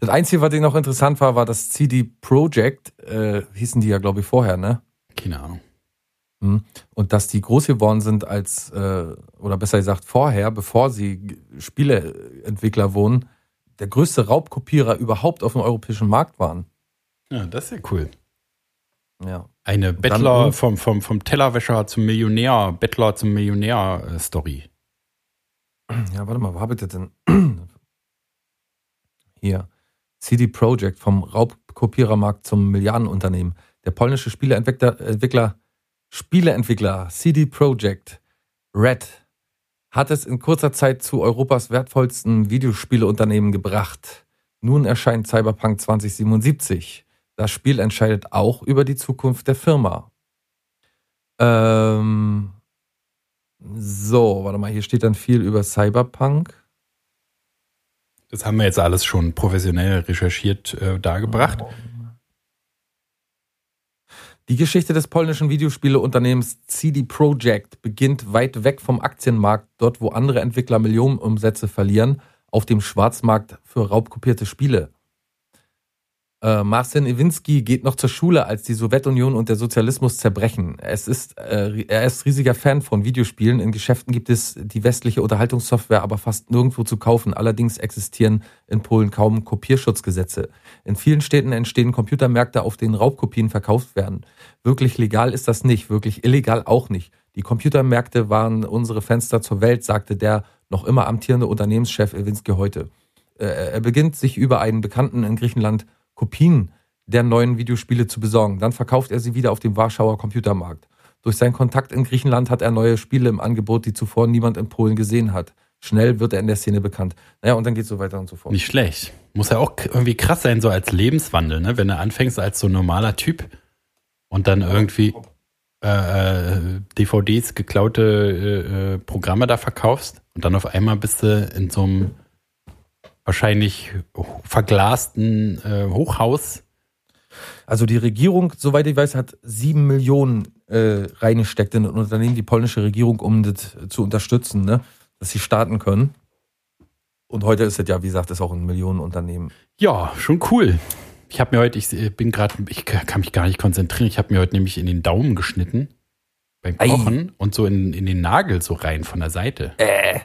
Das Einzige, was ich noch interessant war, war das CD Projekt, äh, hießen die ja, glaube ich, vorher, ne? Keine Ahnung. Mhm. Und dass die groß geworden sind als, äh, oder besser gesagt vorher, bevor sie Spieleentwickler wurden, der größte Raubkopierer überhaupt auf dem europäischen Markt waren. Ja, das ist ja cool. Ja. Eine dann Bettler irgend- vom, vom, vom Tellerwäscher zum Millionär, Bettler zum Millionär-Story. Ja, warte mal, wo habe ich das denn? [clears throat] Hier. CD Projekt vom Raubkopierermarkt zum Milliardenunternehmen. Der polnische Spieleentwickler, Entwickler, Spieleentwickler CD Projekt Red hat es in kurzer Zeit zu Europas wertvollsten Videospieleunternehmen gebracht. Nun erscheint Cyberpunk 2077. Das Spiel entscheidet auch über die Zukunft der Firma. Ähm, so, warte mal, hier steht dann viel über Cyberpunk. Das haben wir jetzt alles schon professionell recherchiert äh, dargebracht. Die Geschichte des polnischen Videospieleunternehmens CD Projekt beginnt weit weg vom Aktienmarkt, dort wo andere Entwickler Millionenumsätze verlieren, auf dem Schwarzmarkt für raubkopierte Spiele. Äh, Marcin Iwinski geht noch zur Schule, als die Sowjetunion und der Sozialismus zerbrechen. Es ist, äh, er ist riesiger Fan von Videospielen. In Geschäften gibt es die westliche Unterhaltungssoftware aber fast nirgendwo zu kaufen. Allerdings existieren in Polen kaum Kopierschutzgesetze. In vielen Städten entstehen Computermärkte, auf denen Raubkopien verkauft werden. Wirklich legal ist das nicht, wirklich illegal auch nicht. Die Computermärkte waren unsere Fenster zur Welt, sagte der noch immer amtierende Unternehmenschef Iwinski heute. Äh, Er beginnt sich über einen Bekannten in Griechenland Kopien der neuen Videospiele zu besorgen. Dann verkauft er sie wieder auf dem Warschauer Computermarkt. Durch seinen Kontakt in Griechenland hat er neue Spiele im Angebot, die zuvor niemand in Polen gesehen hat. Schnell wird er in der Szene bekannt. Naja, und dann geht es so weiter und so fort. Nicht schlecht. Muss ja auch irgendwie krass sein, so als Lebenswandel, ne? Wenn du anfängst als so normaler Typ und dann irgendwie äh, äh, DVDs, geklaute äh, äh, Programme da verkaufst und dann auf einmal bist du in so einem wahrscheinlich verglasten äh, Hochhaus. Also die Regierung, soweit ich weiß, hat sieben Millionen äh, reingesteckt in ein Unternehmen, die polnische Regierung, um das zu unterstützen, ne? dass sie starten können. Und heute ist es ja, wie gesagt, ist auch ein Millionenunternehmen. Ja, schon cool. Ich habe mir heute, ich äh, bin gerade, ich kann mich gar nicht konzentrieren. Ich habe mir heute nämlich in den Daumen geschnitten beim Ei. Kochen und so in, in den Nagel so rein von der Seite. Äh,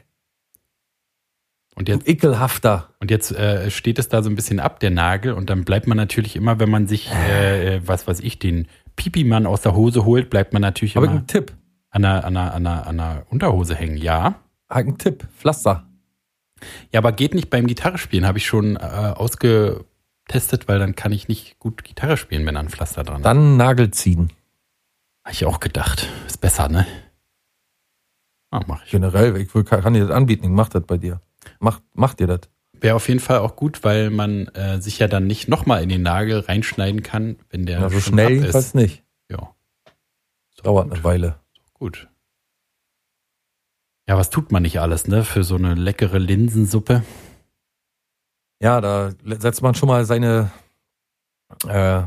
Und jetzt ekelhafter. Und jetzt äh, steht es da so ein bisschen ab, der Nagel, und dann bleibt man natürlich immer, wenn man sich, äh, äh, was weiß ich, den Pipi-Mann aus der Hose holt, bleibt man natürlich ich immer einen Tipp. an der, an, der, an, der, an der Unterhose hängen. Ja. Ich einen Tipp. Pflaster. Ja, aber geht nicht beim Gitarrespielen, habe ich schon äh, ausgetestet, weil dann kann ich nicht gut Gitarre spielen, wenn da ein Pflaster dran ist. Dann Nagel ziehen. Habe ich auch gedacht. Ist besser, ne? Ah, mach ich. Generell, ich will- kann dir das anbieten. Ich mach das bei dir. Mach, mach dir das. Wäre auf jeden Fall auch gut, weil man äh, sich ja dann nicht nochmal in den Nagel reinschneiden kann, wenn der Ja, so schnell jedenfalls nicht. Ja. Dauert gut. eine Weile. Gut. Ja, was tut man nicht alles, ne? Für so eine leckere Linsensuppe. Ja, da setzt man schon mal seine äh,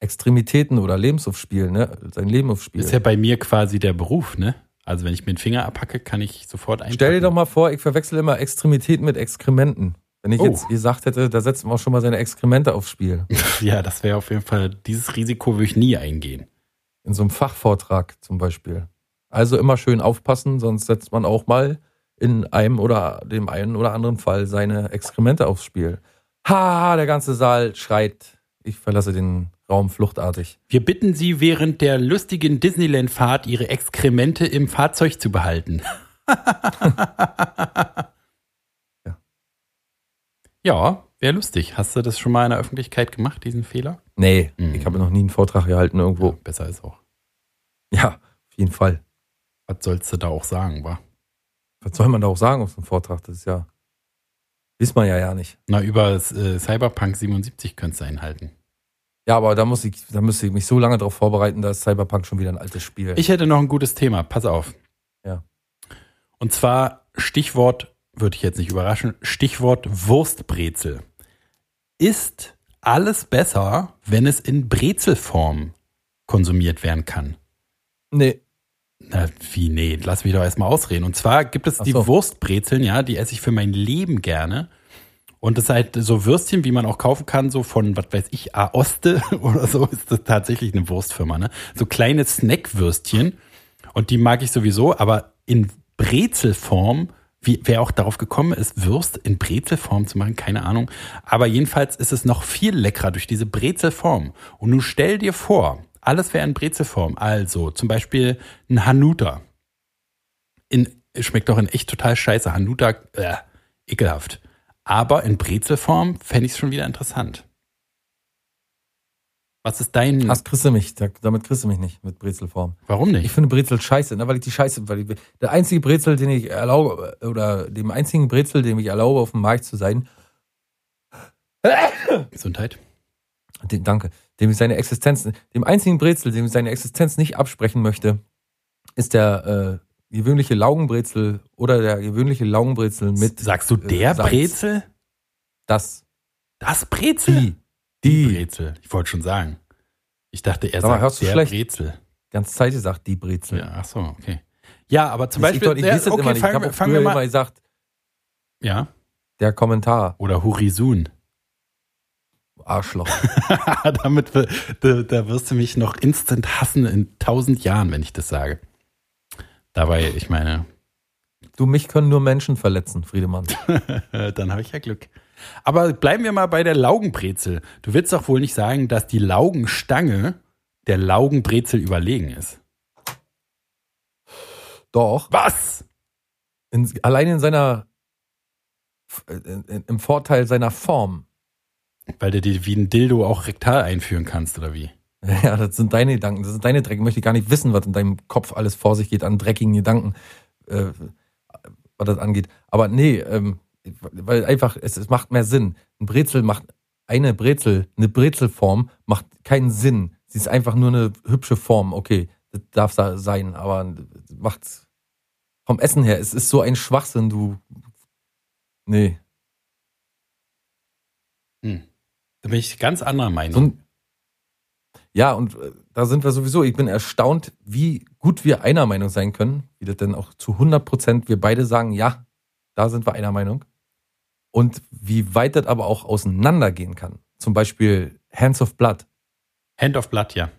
Extremitäten oder Lebens aufs Spiel, ne? Sein Leben aufs Spiel. Ist ja bei mir quasi der Beruf, ne? Also wenn ich mir den Finger abhacke, kann ich sofort einpacken. Stell dir doch mal vor, ich verwechsel immer Extremitäten mit Exkrementen. Wenn ich Oh. jetzt gesagt hätte, da setzt man auch schon mal seine Exkremente aufs Spiel. [laughs] Ja, das wäre auf jeden Fall, dieses Risiko würde ich nie eingehen. In so einem Fachvortrag zum Beispiel. Also immer schön aufpassen, sonst setzt man auch mal in einem oder dem einen oder anderen Fall seine Exkremente aufs Spiel. Ha, der ganze Saal schreit. Ich verlasse den Raum fluchtartig. Wir bitten Sie, während der lustigen Disneyland-Fahrt Ihre Exkremente im Fahrzeug zu behalten. [laughs] Ja. Ja, Wäre lustig. Hast du das schon mal in der Öffentlichkeit gemacht, diesen Fehler? Nee, Mhm. ich habe noch nie einen Vortrag gehalten irgendwo. Ja, besser ist auch. Ja, auf jeden Fall. Was sollst du da auch sagen, wa? Was soll man da auch sagen auf so einem Vortrag? Das ist ja, wisst man ja ja nicht. Na, über äh, Cyberpunk 77 könntest du einhalten. Ja, aber da muss ich, da müsste ich mich so lange darauf vorbereiten, da ist Cyberpunk schon wieder ein altes Spiel. Ich hätte noch ein gutes Thema. Pass auf. Ja. Und zwar Stichwort, würde ich jetzt nicht überraschen, Stichwort Wurstbrezel. Ist alles besser, wenn es in Brezelform konsumiert werden kann? nee, Na, wie, nee, lass mich doch erstmal ausreden. Und zwar gibt es Ach die so. Wurstbrezeln, ja, die esse ich für mein Leben gerne. Und das ist halt so Würstchen, wie man auch kaufen kann, so von, was weiß ich, Aoste [laughs] oder so, ist das tatsächlich eine Wurstfirma, ne? So kleine Snackwürstchen. Und die mag ich sowieso, aber in Brezelform, wie, wer auch darauf gekommen ist, Würst in Brezelform zu machen, keine Ahnung. Aber jedenfalls ist es noch viel leckerer durch diese Brezelform. Und nun stell dir vor, alles wäre in Brezelform. Also zum Beispiel ein Hanuta. In, schmeckt doch in echt total scheiße. Hanuta, äh, ekelhaft. Aber in Brezelform fände ich es schon wieder interessant. Was ist dein. das kriegst du mich. Da, damit kriegst du mich nicht mit Brezelform. warum Ich nicht? finde Brezel scheiße, ne, weil ich die scheiße, weil ich, der einzige Brezel, den ich erlaube, oder dem einzigen Brezel, dem ich erlaube, auf dem Markt zu sein, Gesundheit. dem, danke, dem ich seine Existenz, dem einzigen Brezel, dem ich seine Existenz nicht absprechen möchte, ist der äh, gewöhnliche Laugenbrezel oder der gewöhnliche Laugenbrezel mit Sagst du der äh. Brezel? das, Das Brezel? die, Die die, Brezel. Ich wollte schon sagen. Ich dachte, er mal, sagt hörst du der schlecht? Brezel. ganz Zeit gesagt, die Brezel. Ja, ach so, okay. Ja, aber zum ich, Beispiel. ich, ich das okay, immer nicht. Ich fangen, habe auch fangen früher wir immer mal. gesagt, Ja. der Kommentar, Oder Hurisun. Arschloch. [laughs] Damit da, da wirst du mich noch instant hassen in tausend Jahren, wenn ich das sage. Dabei, ich meine, Du, mich können nur Menschen verletzen, Friedemann. [laughs] dann habe ich ja Glück. Aber bleiben wir mal bei der Laugenbrezel. Du willst doch wohl nicht sagen, dass die Laugenstange der Laugenbrezel überlegen ist. Doch. Was? In, allein in seiner, in, in, im Vorteil seiner Form. Weil du die wie ein Dildo auch rektal einführen kannst, oder wie? [laughs] Ja, das sind deine Gedanken, das sind deine Dreck. Ich möchte gar nicht wissen, was in deinem Kopf alles vor sich geht an dreckigen Gedanken, äh, was das angeht. Aber nee, ähm, weil einfach, es, es macht mehr Sinn. Ein Brezel macht, eine Brezel, eine Brezelform macht keinen Sinn. Sie ist einfach nur eine hübsche Form. Okay, das darf da sein, aber macht vom Essen her, es ist so ein Schwachsinn, du. Nee. Hm. Da bin ich ganz anderer Meinung. ein, ja, und äh, da sind wir sowieso, ich bin erstaunt, wie gut wir einer Meinung sein können, wie das denn auch zu 100 Prozent wir beide sagen, ja, da sind wir einer Meinung. Und wie weit das aber auch auseinandergehen kann. Zum Beispiel Hands of Blood, Hand of Blood, ja.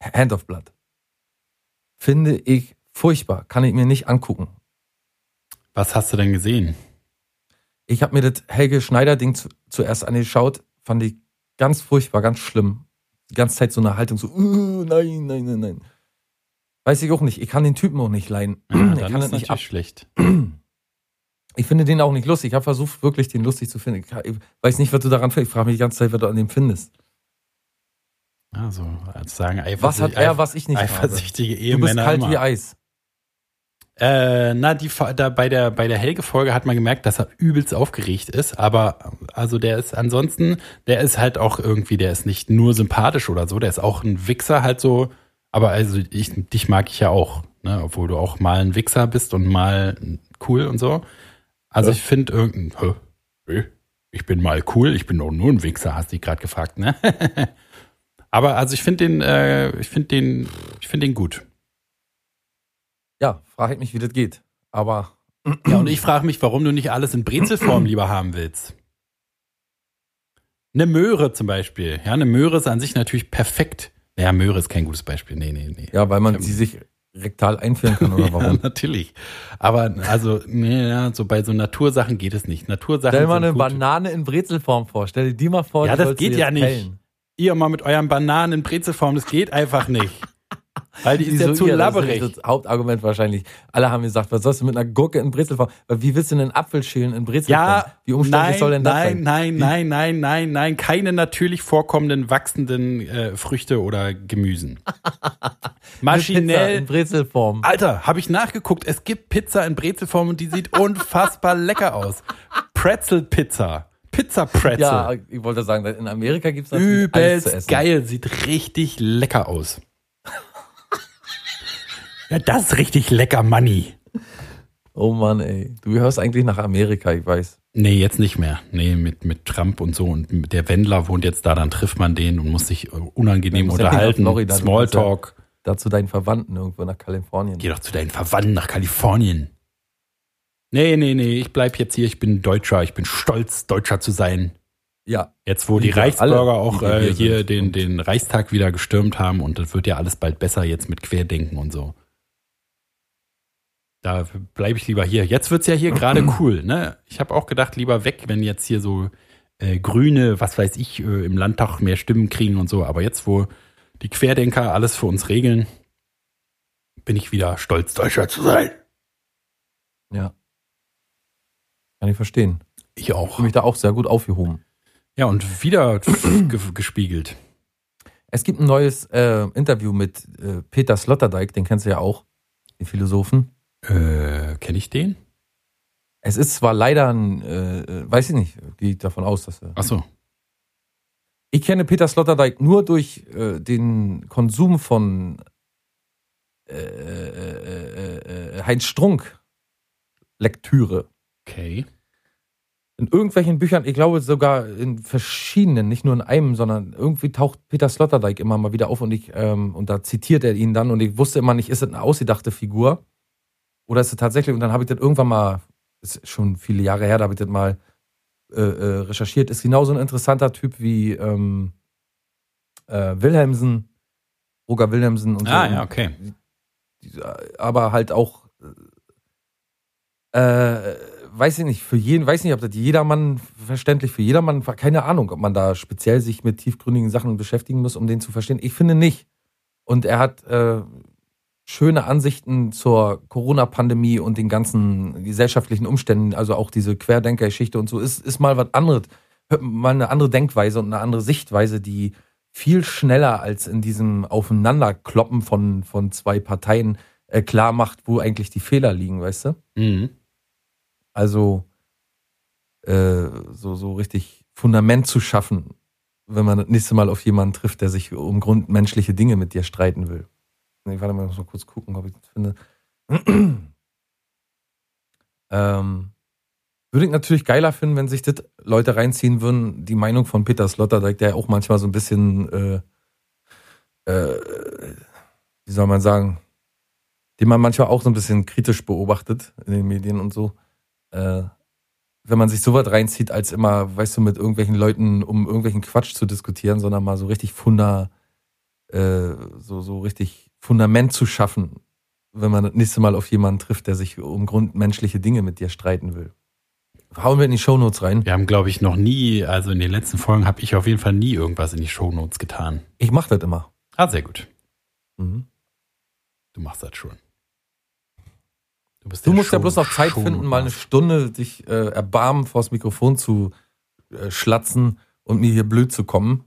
Hand of Blood. Finde ich furchtbar, kann ich mir nicht angucken. Was hast du denn gesehen? Ich habe mir das Helge Schneider-Ding zu, zuerst angeschaut, fand ich ganz furchtbar, ganz schlimm. Die ganze Zeit so eine Haltung, so, uh, nein, nein, nein, nein. Weiß ich auch nicht. Ich kann den Typen auch nicht leiden. Ja, [clears throat] ich kann ist das nicht ab. natürlich schlecht. [clears throat] Ich finde den auch nicht lustig. Ich habe versucht, wirklich den lustig zu finden. Ich weiß nicht, was du daran findest. Ich frage mich die ganze Zeit, was du an dem findest. Also, als sagen, Was hat er, was ich nicht habe? eifersüchtige Du bist Ehemänner kalt immer. wie Eis. Äh, na, die, da bei der, bei der Helge-Folge hat man gemerkt, dass er übelst aufgeregt ist, aber also der ist ansonsten, der ist halt auch irgendwie, der ist nicht nur sympathisch oder so, der ist auch ein Wichser halt so, aber also ich, dich mag ich ja auch, ne, obwohl du auch mal ein Wichser bist und mal cool und so. Also Ja. ich finde irgendein, ich bin mal cool, ich bin doch nur ein Wichser, hast dich gerade gefragt, ne? [laughs] aber also ich finde den, äh, ich finde den, ich finde den gut. Ja, frage ich mich, wie das geht. Aber Ja, und ich frage mich, warum du nicht alles in Brezelform lieber haben willst. Eine Möhre zum Beispiel. Ja, eine Möhre ist an sich natürlich perfekt. Ja, Möhre ist kein gutes Beispiel. Nee, nee, nee. ja, weil man sie sich rektal einführen kann oder [laughs] Ja, warum? natürlich. Aber also, nee, ja, so bei so Natursachen geht es nicht. Natursachen Stell mal sind eine gut. Banane in Brezelform vor. Stell dir die mal vor. Ja, das geht ja nicht. pellen. Ihr mal mit euren Bananen in Brezelform, das geht einfach nicht. Weil die ist ja zu labberig. Das ist das Hauptargument wahrscheinlich. Alle haben gesagt, was sollst du mit einer Gurke in Brezelform? Wie willst du einen Apfel schälen in Brezelform? Ja, Wie umständlich nein, soll denn das nein, sein? nein, nein, nein, nein, nein, keine natürlich vorkommenden wachsenden äh, Früchte oder Gemüsen. [laughs] Pizza Maschinell. in Brezelform. Alter, habe ich nachgeguckt. Es gibt Pizza in Brezelform und die sieht [laughs] unfassbar lecker aus. Pretzel-Pizza. Pizza-Pretzel. Ja, ich wollte sagen, in Amerika gibt es zu Übelst geil. Sieht richtig lecker aus. Ja, das ist richtig lecker, Manni. Oh Mann, ey. Du gehörst eigentlich nach Amerika, ich weiß. Nee, jetzt nicht mehr. Nee, mit, mit Trump und so. Und der Wendler wohnt jetzt da, dann trifft man den und muss sich äh, unangenehm unterhalten. Florida, Smalltalk. Da zu deinen Verwandten irgendwo nach Kalifornien. Geh doch zu deinen Verwandten nach Kalifornien. Nee, nee, nee, ich bleib jetzt hier. Ich bin Deutscher. Ich bin stolz, Deutscher zu sein. Ja, Jetzt, wo die Reichsbürger auch äh, hier den, den Reichstag wieder gestürmt haben und das wird ja alles bald besser jetzt mit Querdenken und so. Da bleibe ich lieber hier. Jetzt wird's ja hier gerade [clears throat] cool. Ne? Ich habe auch gedacht, lieber weg, wenn jetzt hier so äh, Grüne, was weiß ich, äh, im Landtag mehr Stimmen kriegen und so. Aber jetzt, wo die Querdenker alles für uns regeln, bin ich wieder stolz, Deutscher zu sein. ja. Kann ich verstehen. Ich Ich auch. fühle mich da auch sehr gut aufgehoben. Ja, und wieder [clears throat] ge gespiegelt. Es gibt ein neues äh, Interview mit äh, Peter Sloterdijk, den kennst du ja auch, den Philosophen. Äh, Kenne ich den? Es ist zwar leider ein, äh, äh, weiß ich nicht, geht davon aus, dass er. Ach so. Ich kenne Peter Sloterdijk nur durch äh, den Konsum von äh, äh, äh, äh, Heinz Strunk Lektüre. Okay. In irgendwelchen Büchern, ich glaube sogar in verschiedenen, nicht nur in einem, sondern irgendwie taucht Peter Sloterdijk immer mal wieder auf und ich, ähm, und da zitiert er ihn dann und ich wusste immer nicht, ist es eine ausgedachte Figur oder ist es tatsächlich, und dann habe ich das irgendwann mal, ist schon viele Jahre her, da habe ich das mal äh, äh, recherchiert, ist genauso ein interessanter Typ wie ähm, äh, Wilhelmsen, Roger Wilhelmsen und so. Ah, ja, okay. Aber halt auch äh, weiß ich nicht, für jeden, weiß nicht, ob das jedermann verständlich für jedermann war, keine Ahnung, ob man da speziell sich mit tiefgründigen Sachen beschäftigen muss, um den zu verstehen. Ich finde nicht. Und er hat äh, schöne Ansichten zur Corona-Pandemie und den ganzen gesellschaftlichen Umständen, also auch diese Querdenker-Geschichte und so, ist, ist mal was anderes, mal eine andere Denkweise und eine andere Sichtweise, die viel schneller als in diesem Aufeinanderkloppen von, von zwei Parteien äh, klar macht, wo eigentlich die Fehler liegen, weißt du? Mhm. Also äh, so, so richtig Fundament zu schaffen, wenn man das nächste Mal auf jemanden trifft, der sich um grundmenschliche Dinge mit dir streiten will. Nee, warte mal, ich muss mal kurz gucken, ob ich das finde. [clears throat] ähm, würde ich natürlich geiler finden, wenn sich das Leute reinziehen würden, die Meinung von Peter Sloterdijk, der auch manchmal so ein bisschen, äh, äh, wie soll man sagen, den man manchmal auch so ein bisschen kritisch beobachtet in den Medien und so. Äh, wenn man sich sowas reinzieht, als immer, weißt du, mit irgendwelchen Leuten um irgendwelchen Quatsch zu diskutieren, sondern mal so richtig Funda, äh, so, so richtig Fundament zu schaffen, wenn man das nächste Mal auf jemanden trifft, der sich um grundmenschliche Dinge mit dir streiten will. Hauen wir in die Shownotes rein. Wir haben, glaube ich, noch nie, also in den letzten Folgen habe ich auf jeden Fall nie irgendwas in die Shownotes getan. Ich mach das immer. Ah, sehr gut. Mhm. Du machst das schon. Du der musst ja Show- bloß noch Zeit finden, mal eine Stunde dich äh, erbarmen, vors Mikrofon zu äh, schlatzen und mir hier blöd zu kommen.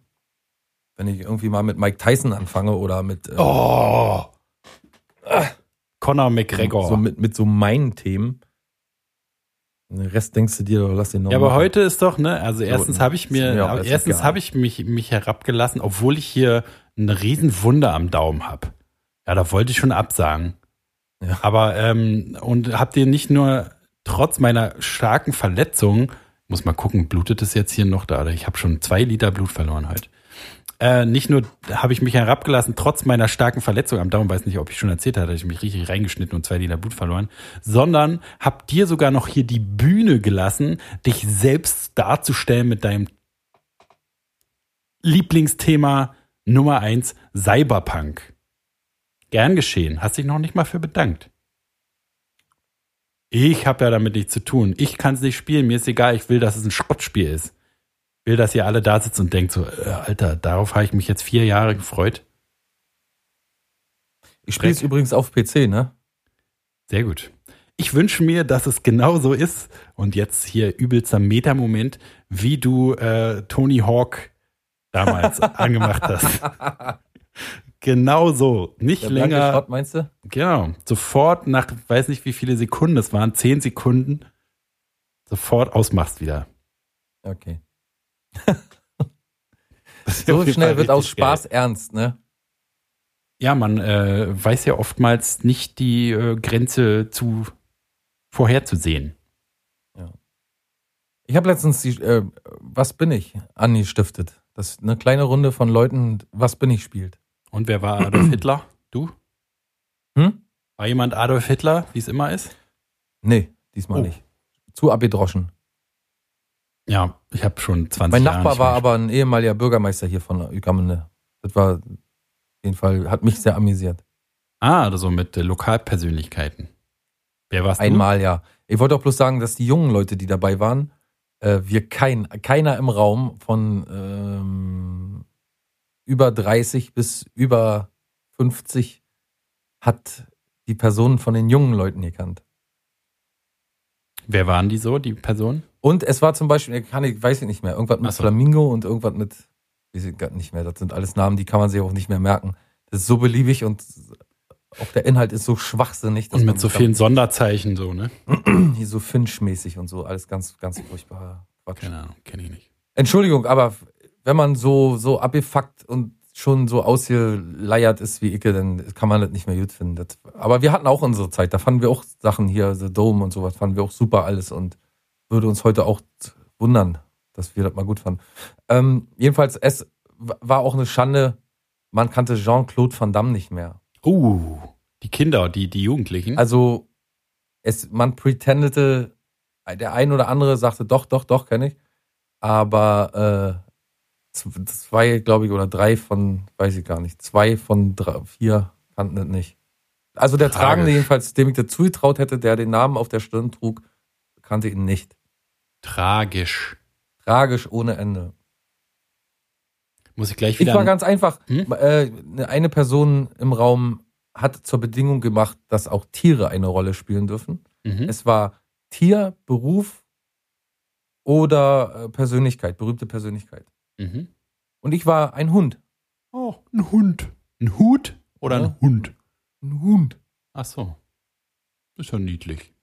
Wenn ich irgendwie mal mit Mike Tyson anfange oder mit, äh, Oh! Conor McGregor. so mit, mit so meinen Themen. Den Rest denkst du dir, oder lass den noch ja, aber machen. heute ist doch, ne, also erstens habe ich mir mir, erstens habe ich mich, mich herabgelassen, obwohl ich hier eine Riesenswunde am Daumen habe. Ja, da wollte ich schon absagen. Ja. Aber, ähm, und habt ihr nicht nur trotz meiner starken Verletzung, muss mal gucken, blutet es jetzt hier noch da? Ich habe schon zwei Liter Blut verloren heute. Äh, nicht nur habe ich mich herabgelassen, trotz meiner starken Verletzung am Daumen, weiß nicht, ob ich schon erzählt hatte, ich mich richtig reingeschnitten und zwei Liter Blut verloren, sondern hab dir sogar noch hier die Bühne gelassen, dich selbst darzustellen mit deinem Lieblingsthema Nummer eins Cyberpunk. Gern geschehen, hast dich noch nicht mal für bedankt. Ich habe ja damit nichts zu tun. Ich kann es nicht spielen. Mir ist egal. Ich will, dass es ein Schrottspiel ist. Will, dass ihr alle da sitzt und denkt so, äh, Alter, darauf habe ich mich jetzt vier Jahre gefreut. Ich spiele es übrigens auf PC, ne? Sehr gut. Ich wünsche mir, dass es genau so ist. Und jetzt hier übelster Meta-Moment, wie du äh, Tony Hawk damals [laughs] angemacht hast. Genau so. Nicht Der länger. Schrott, meinst du? Genau. Sofort nach, weiß nicht wie viele Sekunden, es waren zehn Sekunden, sofort ausmachst wieder. Okay. So schnell wird aus Spaß geil. ernst, ne? Ja, man äh, weiß ja oftmals nicht die äh, Grenze zu vorherzusehen. Ich habe letztens die, äh, Was bin ich angestiftet. Das ist eine kleine Runde von Leuten, Was bin ich spielt. Und wer war Adolf Hitler? Du? Hm? War jemand Adolf Hitler, wie es immer ist? Nee, diesmal Oh. nicht. Zu abgedroschen. Ja, ich habe schon 20 Mein Jahre Nachbar war aber ein ehemaliger Bürgermeister hier von Ügamene. Das war auf jeden Fall, hat mich sehr amüsiert. Ah, also mit äh, Lokalpersönlichkeiten. Wer warst Einmal ja. Ich wollte auch bloß sagen, dass die jungen Leute, die dabei waren, äh, wir kein, keiner im Raum von ähm, über 30 bis über 50 hat die Personen von den jungen Leuten gekannt. du? Wer waren die so, die Personen? Und es war zum Beispiel, kann ich, weiß ich nicht mehr, irgendwas mit Ach so. Flamingo und irgendwas mit, weiß ich gar nicht mehr, das sind alles Namen, die kann man sich auch nicht mehr merken. Das ist so beliebig und auch der Inhalt ist so schwachsinnig. Und mit so vielen Sonderzeichen so, ne? [clears throat] hier so Finch-mäßig und so, alles ganz, ganz furchtbar Quatsch. Keine Ahnung, kenne ich nicht. Entschuldigung, aber wenn man so, so abgefuckt und schon so ausgeleiert ist wie Icke, dann kann man das nicht mehr gut finden. Das, aber wir hatten auch unsere Zeit, da fanden wir auch Sachen hier, The Dome und sowas, fanden wir auch super alles und würde uns heute auch wundern, dass wir das mal gut fanden. Ähm, jedenfalls, es war auch eine Schande, man kannte Jean-Claude Van Damme nicht mehr. Uh, die Kinder, die, die Jugendlichen. Also es, man pretendete, der ein oder andere sagte, doch, doch, doch, kenne ich. Aber äh, zwei, glaube ich, oder drei von, weiß ich gar nicht, zwei von drei, vier kannten das nicht. Also der Tragisch. Tragende jedenfalls, dem ich das zugetraut hätte, der den Namen auf der Stirn trug, kannte ihn nicht. Tragisch. Tragisch ohne Ende. Muss ich gleich Ich wieder. war ganz einfach. Hm? Äh, eine Person im Raum hat zur Bedingung gemacht, dass auch Tiere eine Rolle spielen dürfen. mhm. Es war Tier, Beruf oder äh, Persönlichkeit, berühmte Persönlichkeit. Mhm. Und ich war ein Hund. Oh, ein Hund. Ein Hut oder Ja. ein Hund? Ein Hund. Ach so. Ist ja niedlich.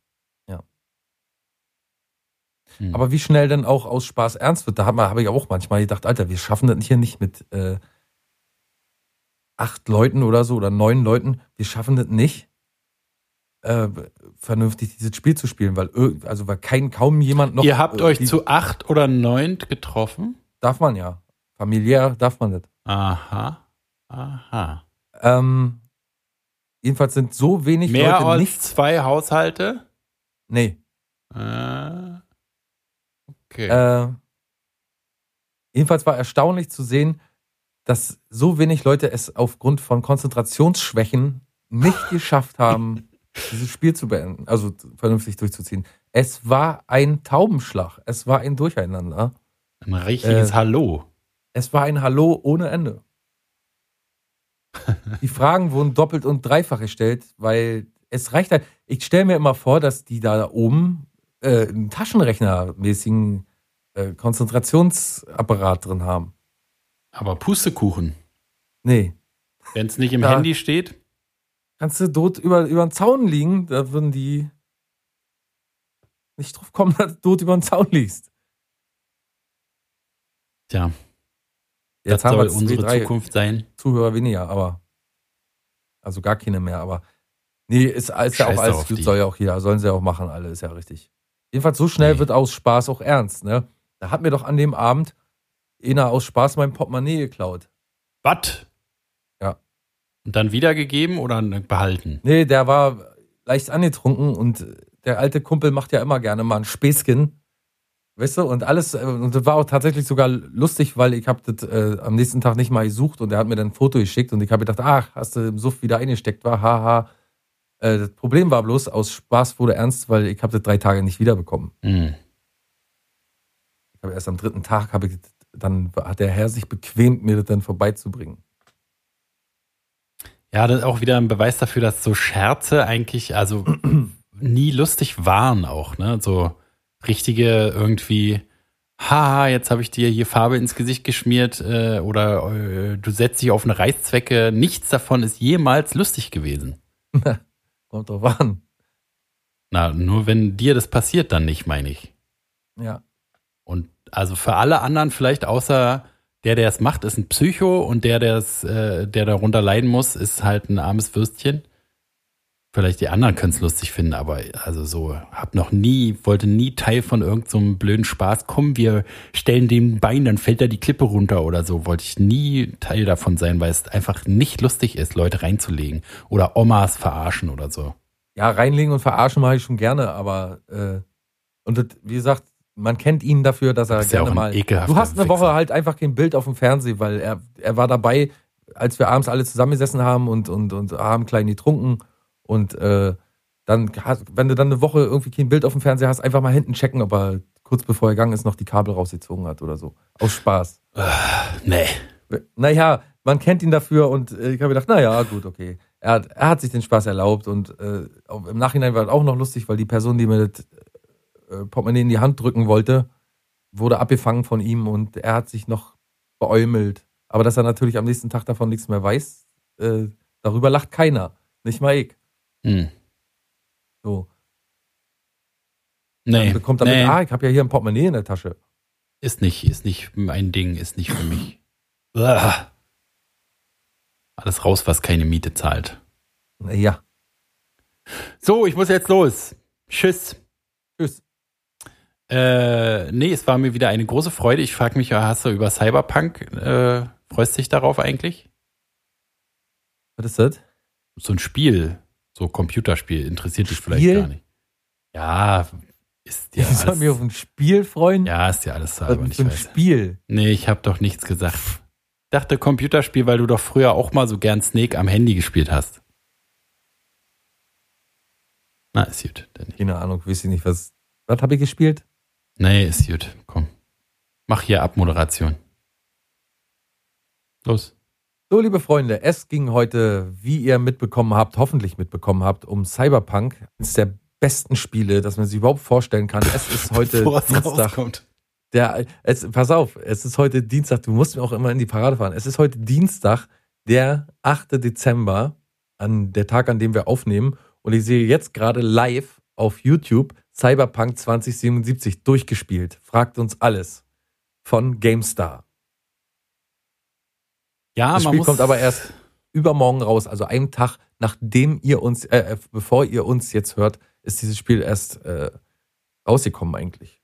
Ja. Hm. Aber wie schnell denn auch aus Spaß ernst wird, da habe hab ich auch manchmal gedacht, Alter, wir schaffen das hier nicht mit äh, acht Leuten oder so oder neun Leuten. Wir schaffen das nicht, äh, vernünftig dieses Spiel zu spielen, weil also weil kein kaum jemand noch. Ihr habt äh, euch zu acht oder neunt getroffen? darf man ja. Familiär darf man das. Aha. Aha. Ähm, jedenfalls sind so wenig Mehr Leute als nicht. zwei Haushalte? Nee. Äh, okay. Äh, jedenfalls war erstaunlich zu sehen, dass so wenig Leute es aufgrund von Konzentrationsschwächen nicht geschafft haben, [laughs] dieses Spiel zu beenden, also vernünftig durchzuziehen. Es war ein Taubenschlag. Es war ein Durcheinander. Ein richtiges äh, Hallo. Es war ein Hallo ohne Ende. [laughs] Die Fragen wurden doppelt und dreifach gestellt, weil es reicht halt. Ich stelle mir immer vor, dass die da oben äh, einen Taschenrechnermäßigen äh, Konzentrationsapparat drin haben. Aber Pustekuchen. Nee. Wenn es nicht im Ja. Handy steht, Kannst du dort über, über den Zaun liegen, da würden die nicht drauf kommen, [laughs] dass du dort über den Zaun liegst. tja, Jetzt das haben soll wir zwei, unsere drei Zukunft sein. Zuhörer weniger, aber also gar keine mehr, aber nee, ist, ist ja auch alles soll ja auch jeder, sollen sie ja auch machen, alle, ist ja richtig. Jedenfalls so schnell Nee. wird aus Spaß auch ernst, ne? Da hat mir doch an dem Abend einer aus Spaß mein Portemonnaie geklaut. Was? Ja. Und dann wiedergegeben oder behalten? Nee, der war leicht angetrunken und der alte Kumpel macht ja immer gerne mal ein Späßchen. Weißt du, und alles, äh, und das war auch tatsächlich sogar lustig, weil ich habe das äh, am nächsten Tag nicht mal gesucht und er hat mir dann ein Foto geschickt und ich habe gedacht, ach, hast du im Suff wieder eingesteckt, war, haha. Äh, das Problem war bloß, aus Spaß wurde ernst, weil ich habe das drei Tage nicht wiederbekommen. Hm. Ich habe erst am dritten Tag, habe ich, dann hat der Herr sich bequemt, mir das dann vorbeizubringen. Ja, das ist auch wieder ein Beweis dafür, dass so Scherze eigentlich, also [clears throat] nie lustig waren auch, ne? So richtige irgendwie, haha, jetzt habe ich dir hier Farbe ins Gesicht geschmiert äh, oder äh, du setzt dich auf eine Reißzwecke. Nichts davon ist jemals lustig gewesen. [laughs] Kommt drauf an. Na, nur wenn dir das passiert, dann nicht, meine ich. Ja. Und also für alle anderen vielleicht außer der, der es macht, ist ein Psycho und der, der es, äh, der darunter leiden muss, ist halt ein armes Würstchen. Vielleicht die anderen können es lustig finden, aber also so, hab noch nie, wollte nie Teil von irgendeinem so blöden Spaß. Komm, wir stellen dem Bein, dann fällt da die Klippe runter oder so. Wollte ich nie Teil davon sein, weil es einfach nicht lustig ist, Leute reinzulegen oder Omas verarschen oder so. Ja, reinlegen und verarschen mache ich schon gerne, aber äh, und das, wie gesagt, man kennt ihn dafür, dass er Ist ja gerne auch ein mal. Du hast eine Woche Wichser. halt einfach kein Bild auf dem Fernsehen, weil er, er war dabei, als wir abends alle zusammengesessen haben und, und, und haben klein getrunken. Und äh, dann, hast, wenn du dann eine Woche irgendwie kein Bild auf dem Fernseher hast, einfach mal hinten checken, ob er kurz bevor er gegangen ist, noch die Kabel rausgezogen hat oder so. Aus Spaß. Nee. Naja, man kennt ihn dafür und äh, ich habe gedacht, naja, gut, okay. Er hat, er hat sich den Spaß erlaubt und äh, im Nachhinein war es auch noch lustig, weil die Person, die mir das äh, Portemonnaie in die Hand drücken wollte, wurde abgefangen von ihm und er hat sich noch beäumelt. Aber dass er natürlich am nächsten Tag davon nichts mehr weiß, äh, darüber lacht keiner. Nicht mal ich. Hm. So. Nee. Dann bekommt damit, nee. ah, ich habe ja hier ein Portemonnaie in der Tasche. Ist nicht, ist nicht mein Ding, ist nicht für mich. [laughs] Uah. Alles raus, was keine Miete zahlt. Naja. So, ich muss jetzt los. Tschüss. Tschüss. Äh, nee, es war mir wieder eine große Freude. Ich frage mich, hast du über Cyberpunk, äh, freust dich darauf eigentlich? Was ist das? So ein Spiel, so Computerspiel, interessiert dich vielleicht gar nicht. Ja, ist dir ich soll mich auf ein Spiel freuen? ja, ist dir alles denn nicht ein weiß. Spiel? Nee, ich habe doch nichts gesagt. Ich dachte Computerspiel, weil du doch früher auch mal so gern Snake am Handy gespielt hast. Na, ist gut. Dann nicht. Keine Ahnung, weiß ich nicht, was. Was habe ich gespielt? Nee, ist gut. Komm. Mach hier Abmoderation. Los. So, liebe Freunde, es ging heute, wie ihr mitbekommen habt, hoffentlich mitbekommen habt, um Cyberpunk. Eines der besten Spiele, das man sich überhaupt vorstellen kann. Es ist [laughs] heute Bevor Dienstag. Der, es, pass auf, es ist heute Dienstag. Du musst mir auch immer in die Parade fahren. Es ist heute Dienstag, der 8. Dezember, an der Tag, an dem wir aufnehmen. Und ich sehe jetzt gerade live auf YouTube Cyberpunk 2077 durchgespielt. Fragt uns alles. Von GameStar. Ja, Das man Spiel muss, kommt aber erst übermorgen raus, also einen Tag nachdem ihr uns, äh, äh, bevor ihr uns jetzt hört, ist dieses Spiel erst äh, rausgekommen eigentlich.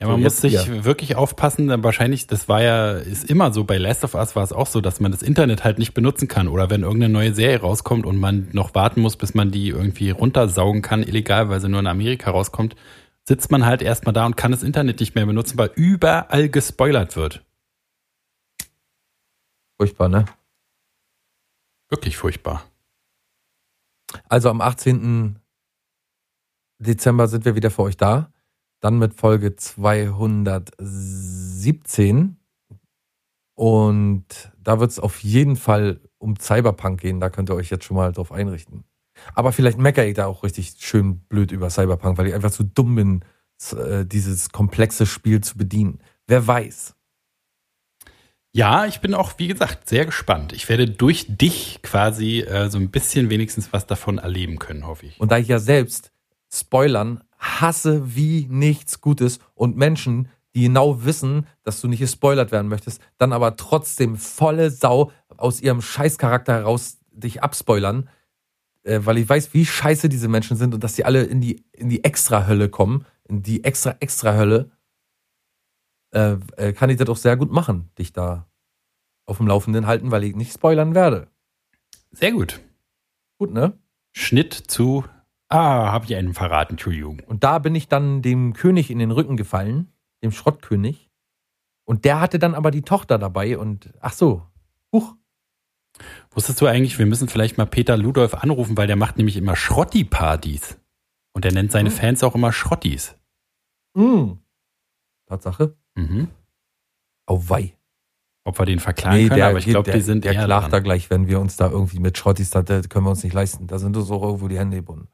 Ja, man So, muss sich ihr. wirklich aufpassen, denn wahrscheinlich, das war ja, ist immer so, bei Last of Us war es auch so, dass man das Internet halt nicht benutzen kann oder wenn irgendeine neue Serie rauskommt und man noch warten muss, bis man die irgendwie runtersaugen kann, illegal, weil sie nur in Amerika rauskommt, sitzt man halt erstmal da und kann das Internet nicht mehr benutzen, weil überall gespoilert wird. Furchtbar, ne? Wirklich furchtbar. Also am 18. Dezember sind wir wieder für euch da. Dann mit Folge 217. Und da wird es auf jeden Fall um Cyberpunk gehen. Da könnt ihr euch jetzt schon mal drauf einrichten. Aber vielleicht meckere ich da auch richtig schön blöd über Cyberpunk, weil ich einfach zu dumm bin, äh, dieses komplexe Spiel zu bedienen. Wer weiß. Ja, ich bin auch, wie gesagt, sehr gespannt. Ich werde durch dich quasi äh, so ein bisschen wenigstens was davon erleben können, hoffe ich. Und da ich ja selbst Spoilern hasse wie nichts Gutes und Menschen, die genau wissen, dass du nicht gespoilert werden möchtest, dann aber trotzdem volle Sau aus ihrem Scheißcharakter heraus dich abspoilern, äh, weil ich weiß, wie scheiße diese Menschen sind und dass sie alle in die, in die Extra-Hölle kommen, in die Extra-Extra-Hölle, äh, äh, kann ich das auch sehr gut machen, dich da auf dem Laufenden halten, weil ich nicht spoilern werde. Sehr gut. Gut, ne? Schnitt zu. Ah, habe ich einen verraten, Entschuldigung. Und da bin ich dann dem König in den Rücken gefallen, dem Schrottkönig. Und der hatte dann aber die Tochter dabei und ach so, huch, Wusstest du eigentlich, wir müssen vielleicht mal Peter Ludolf anrufen, weil der macht nämlich immer Schrotti-Partys. Und er nennt seine Hm. Fans auch immer Schrottis. mm. Tatsache, Mhm. auweih. ob wir den verklagen Nee, können, der, aber ich glaube, die sind der klagt da gleich, wenn wir uns da irgendwie mit Schrottis, da das können wir uns nicht leisten. Da sind uns auch irgendwo die Hände gebunden.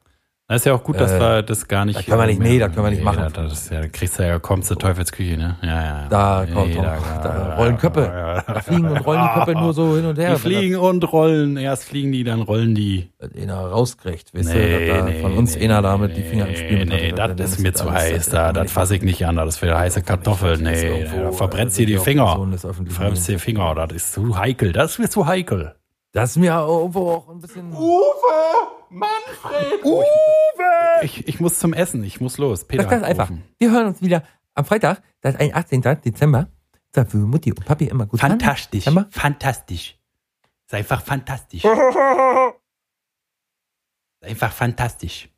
Das ist ja auch gut, dass Äh, wir das gar nicht. da können wir nicht- mehr- nee, da können wir nicht machen. Da, das ist ja, da kriegst du ja, kommst du Teufelsküche, ne? Ja, ja. Da kommt Nee, doch- da rollen Köpfe. Ja, Da fliegen und rollen die Köpfe nur so hin und her. Die fliegen und rollen. Erst fliegen die, dann rollen die. Da einer rauskriegt, weißt du, dass da von uns einer damit die Finger im Spiel Nee, dann das ist mir zu heiß. das Da, das fasse ich nicht an. Das wäre heiße Kartoffel. Das Nee, da verbrennst äh, dir die auch Finger. Verbrennst dir die Finger. Das ist zu heikel. Das ist mir zu heikel. Das ist mir irgendwo auch ein bisschen. Ich, ich muss zum Essen. Ich muss los. Peter Das ist ganz einfach. Wir hören uns wieder am Freitag, das ist ein 18. Dezember. Da für Mutti und Papi immer gut. Fantastisch. Fantastisch. Ist einfach fantastisch. [laughs] Ist einfach fantastisch.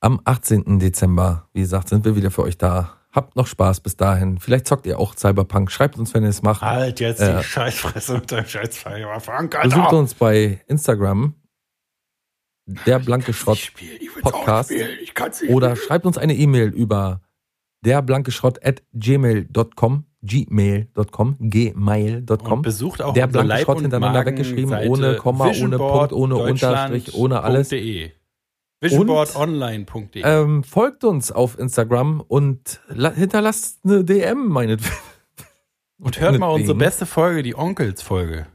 Am 18. Dezember, wie gesagt, sind wir wieder für euch da. Habt noch Spaß bis dahin. Vielleicht zockt ihr auch Cyberpunk. Schreibt uns, wenn ihr es macht. Halt jetzt Äh, die Scheißfresse mit deinem Scheißfeier. Frank, Besucht uns bei Instagram. Der blanke Schrott Podcast. oder schreibt uns eine E-Mail über derblankeschrott at gmail.com gmail.com gmail.com besucht auch Der blanke Leib- Schrott hintereinander weggeschrieben, ohne Komma, ohne Punkt, ohne Unterstrich, ohne alles. .de. Visionboardonline.de. Ähm, folgt uns auf Instagram und la- hinterlasst eine DM, meinetwegen. [laughs] und hört mal unsere beste Folge, die Onkels-Folge.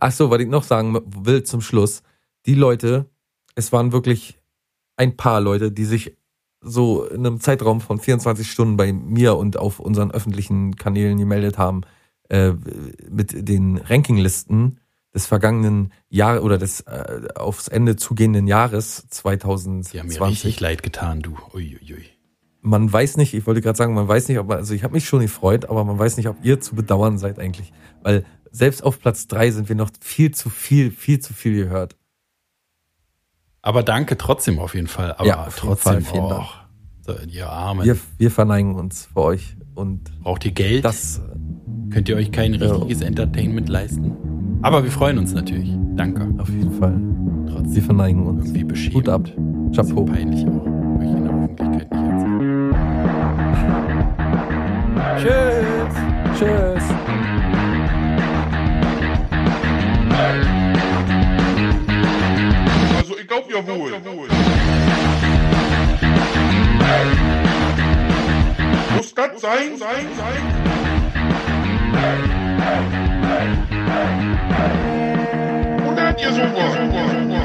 Ach so, was ich noch sagen will zum Schluss. Die Leute, es waren wirklich ein paar Leute, die sich so in einem Zeitraum von 24 Stunden bei mir und auf unseren öffentlichen Kanälen gemeldet haben, äh, mit den Rankinglisten des vergangenen Jahres oder des äh, aufs Ende zugehenden Jahres Die haben mir richtig 2020. leid getan, du. Uiuiui. Man weiß nicht, ich wollte gerade sagen, man weiß nicht, ob man, also ich habe mich schon gefreut, aber man weiß nicht, ob ihr zu bedauern seid eigentlich. Weil selbst auf Platz drei sind wir noch viel zu viel, viel zu viel gehört. Aber danke trotzdem auf jeden Fall. Aber Ja, trotzdem Fall, oh, Dank. So, ihr Armen. Wir, wir verneigen uns für euch und Braucht ihr Geld? das Könnt ihr euch kein richtiges Entertainment leisten? Aber wir freuen uns natürlich. Danke. auf jeden Fall. Wir Trotzdem verneigen uns. irgendwie beschämt. Gut ab. Chapeau. Peinlich auch. Euch in der Öffentlichkeit nicht erzählen. [laughs] Tschüss. Tschüss. Glaub ja wohl. Muss das sein, sein, sein? Oder habt ihr sowas?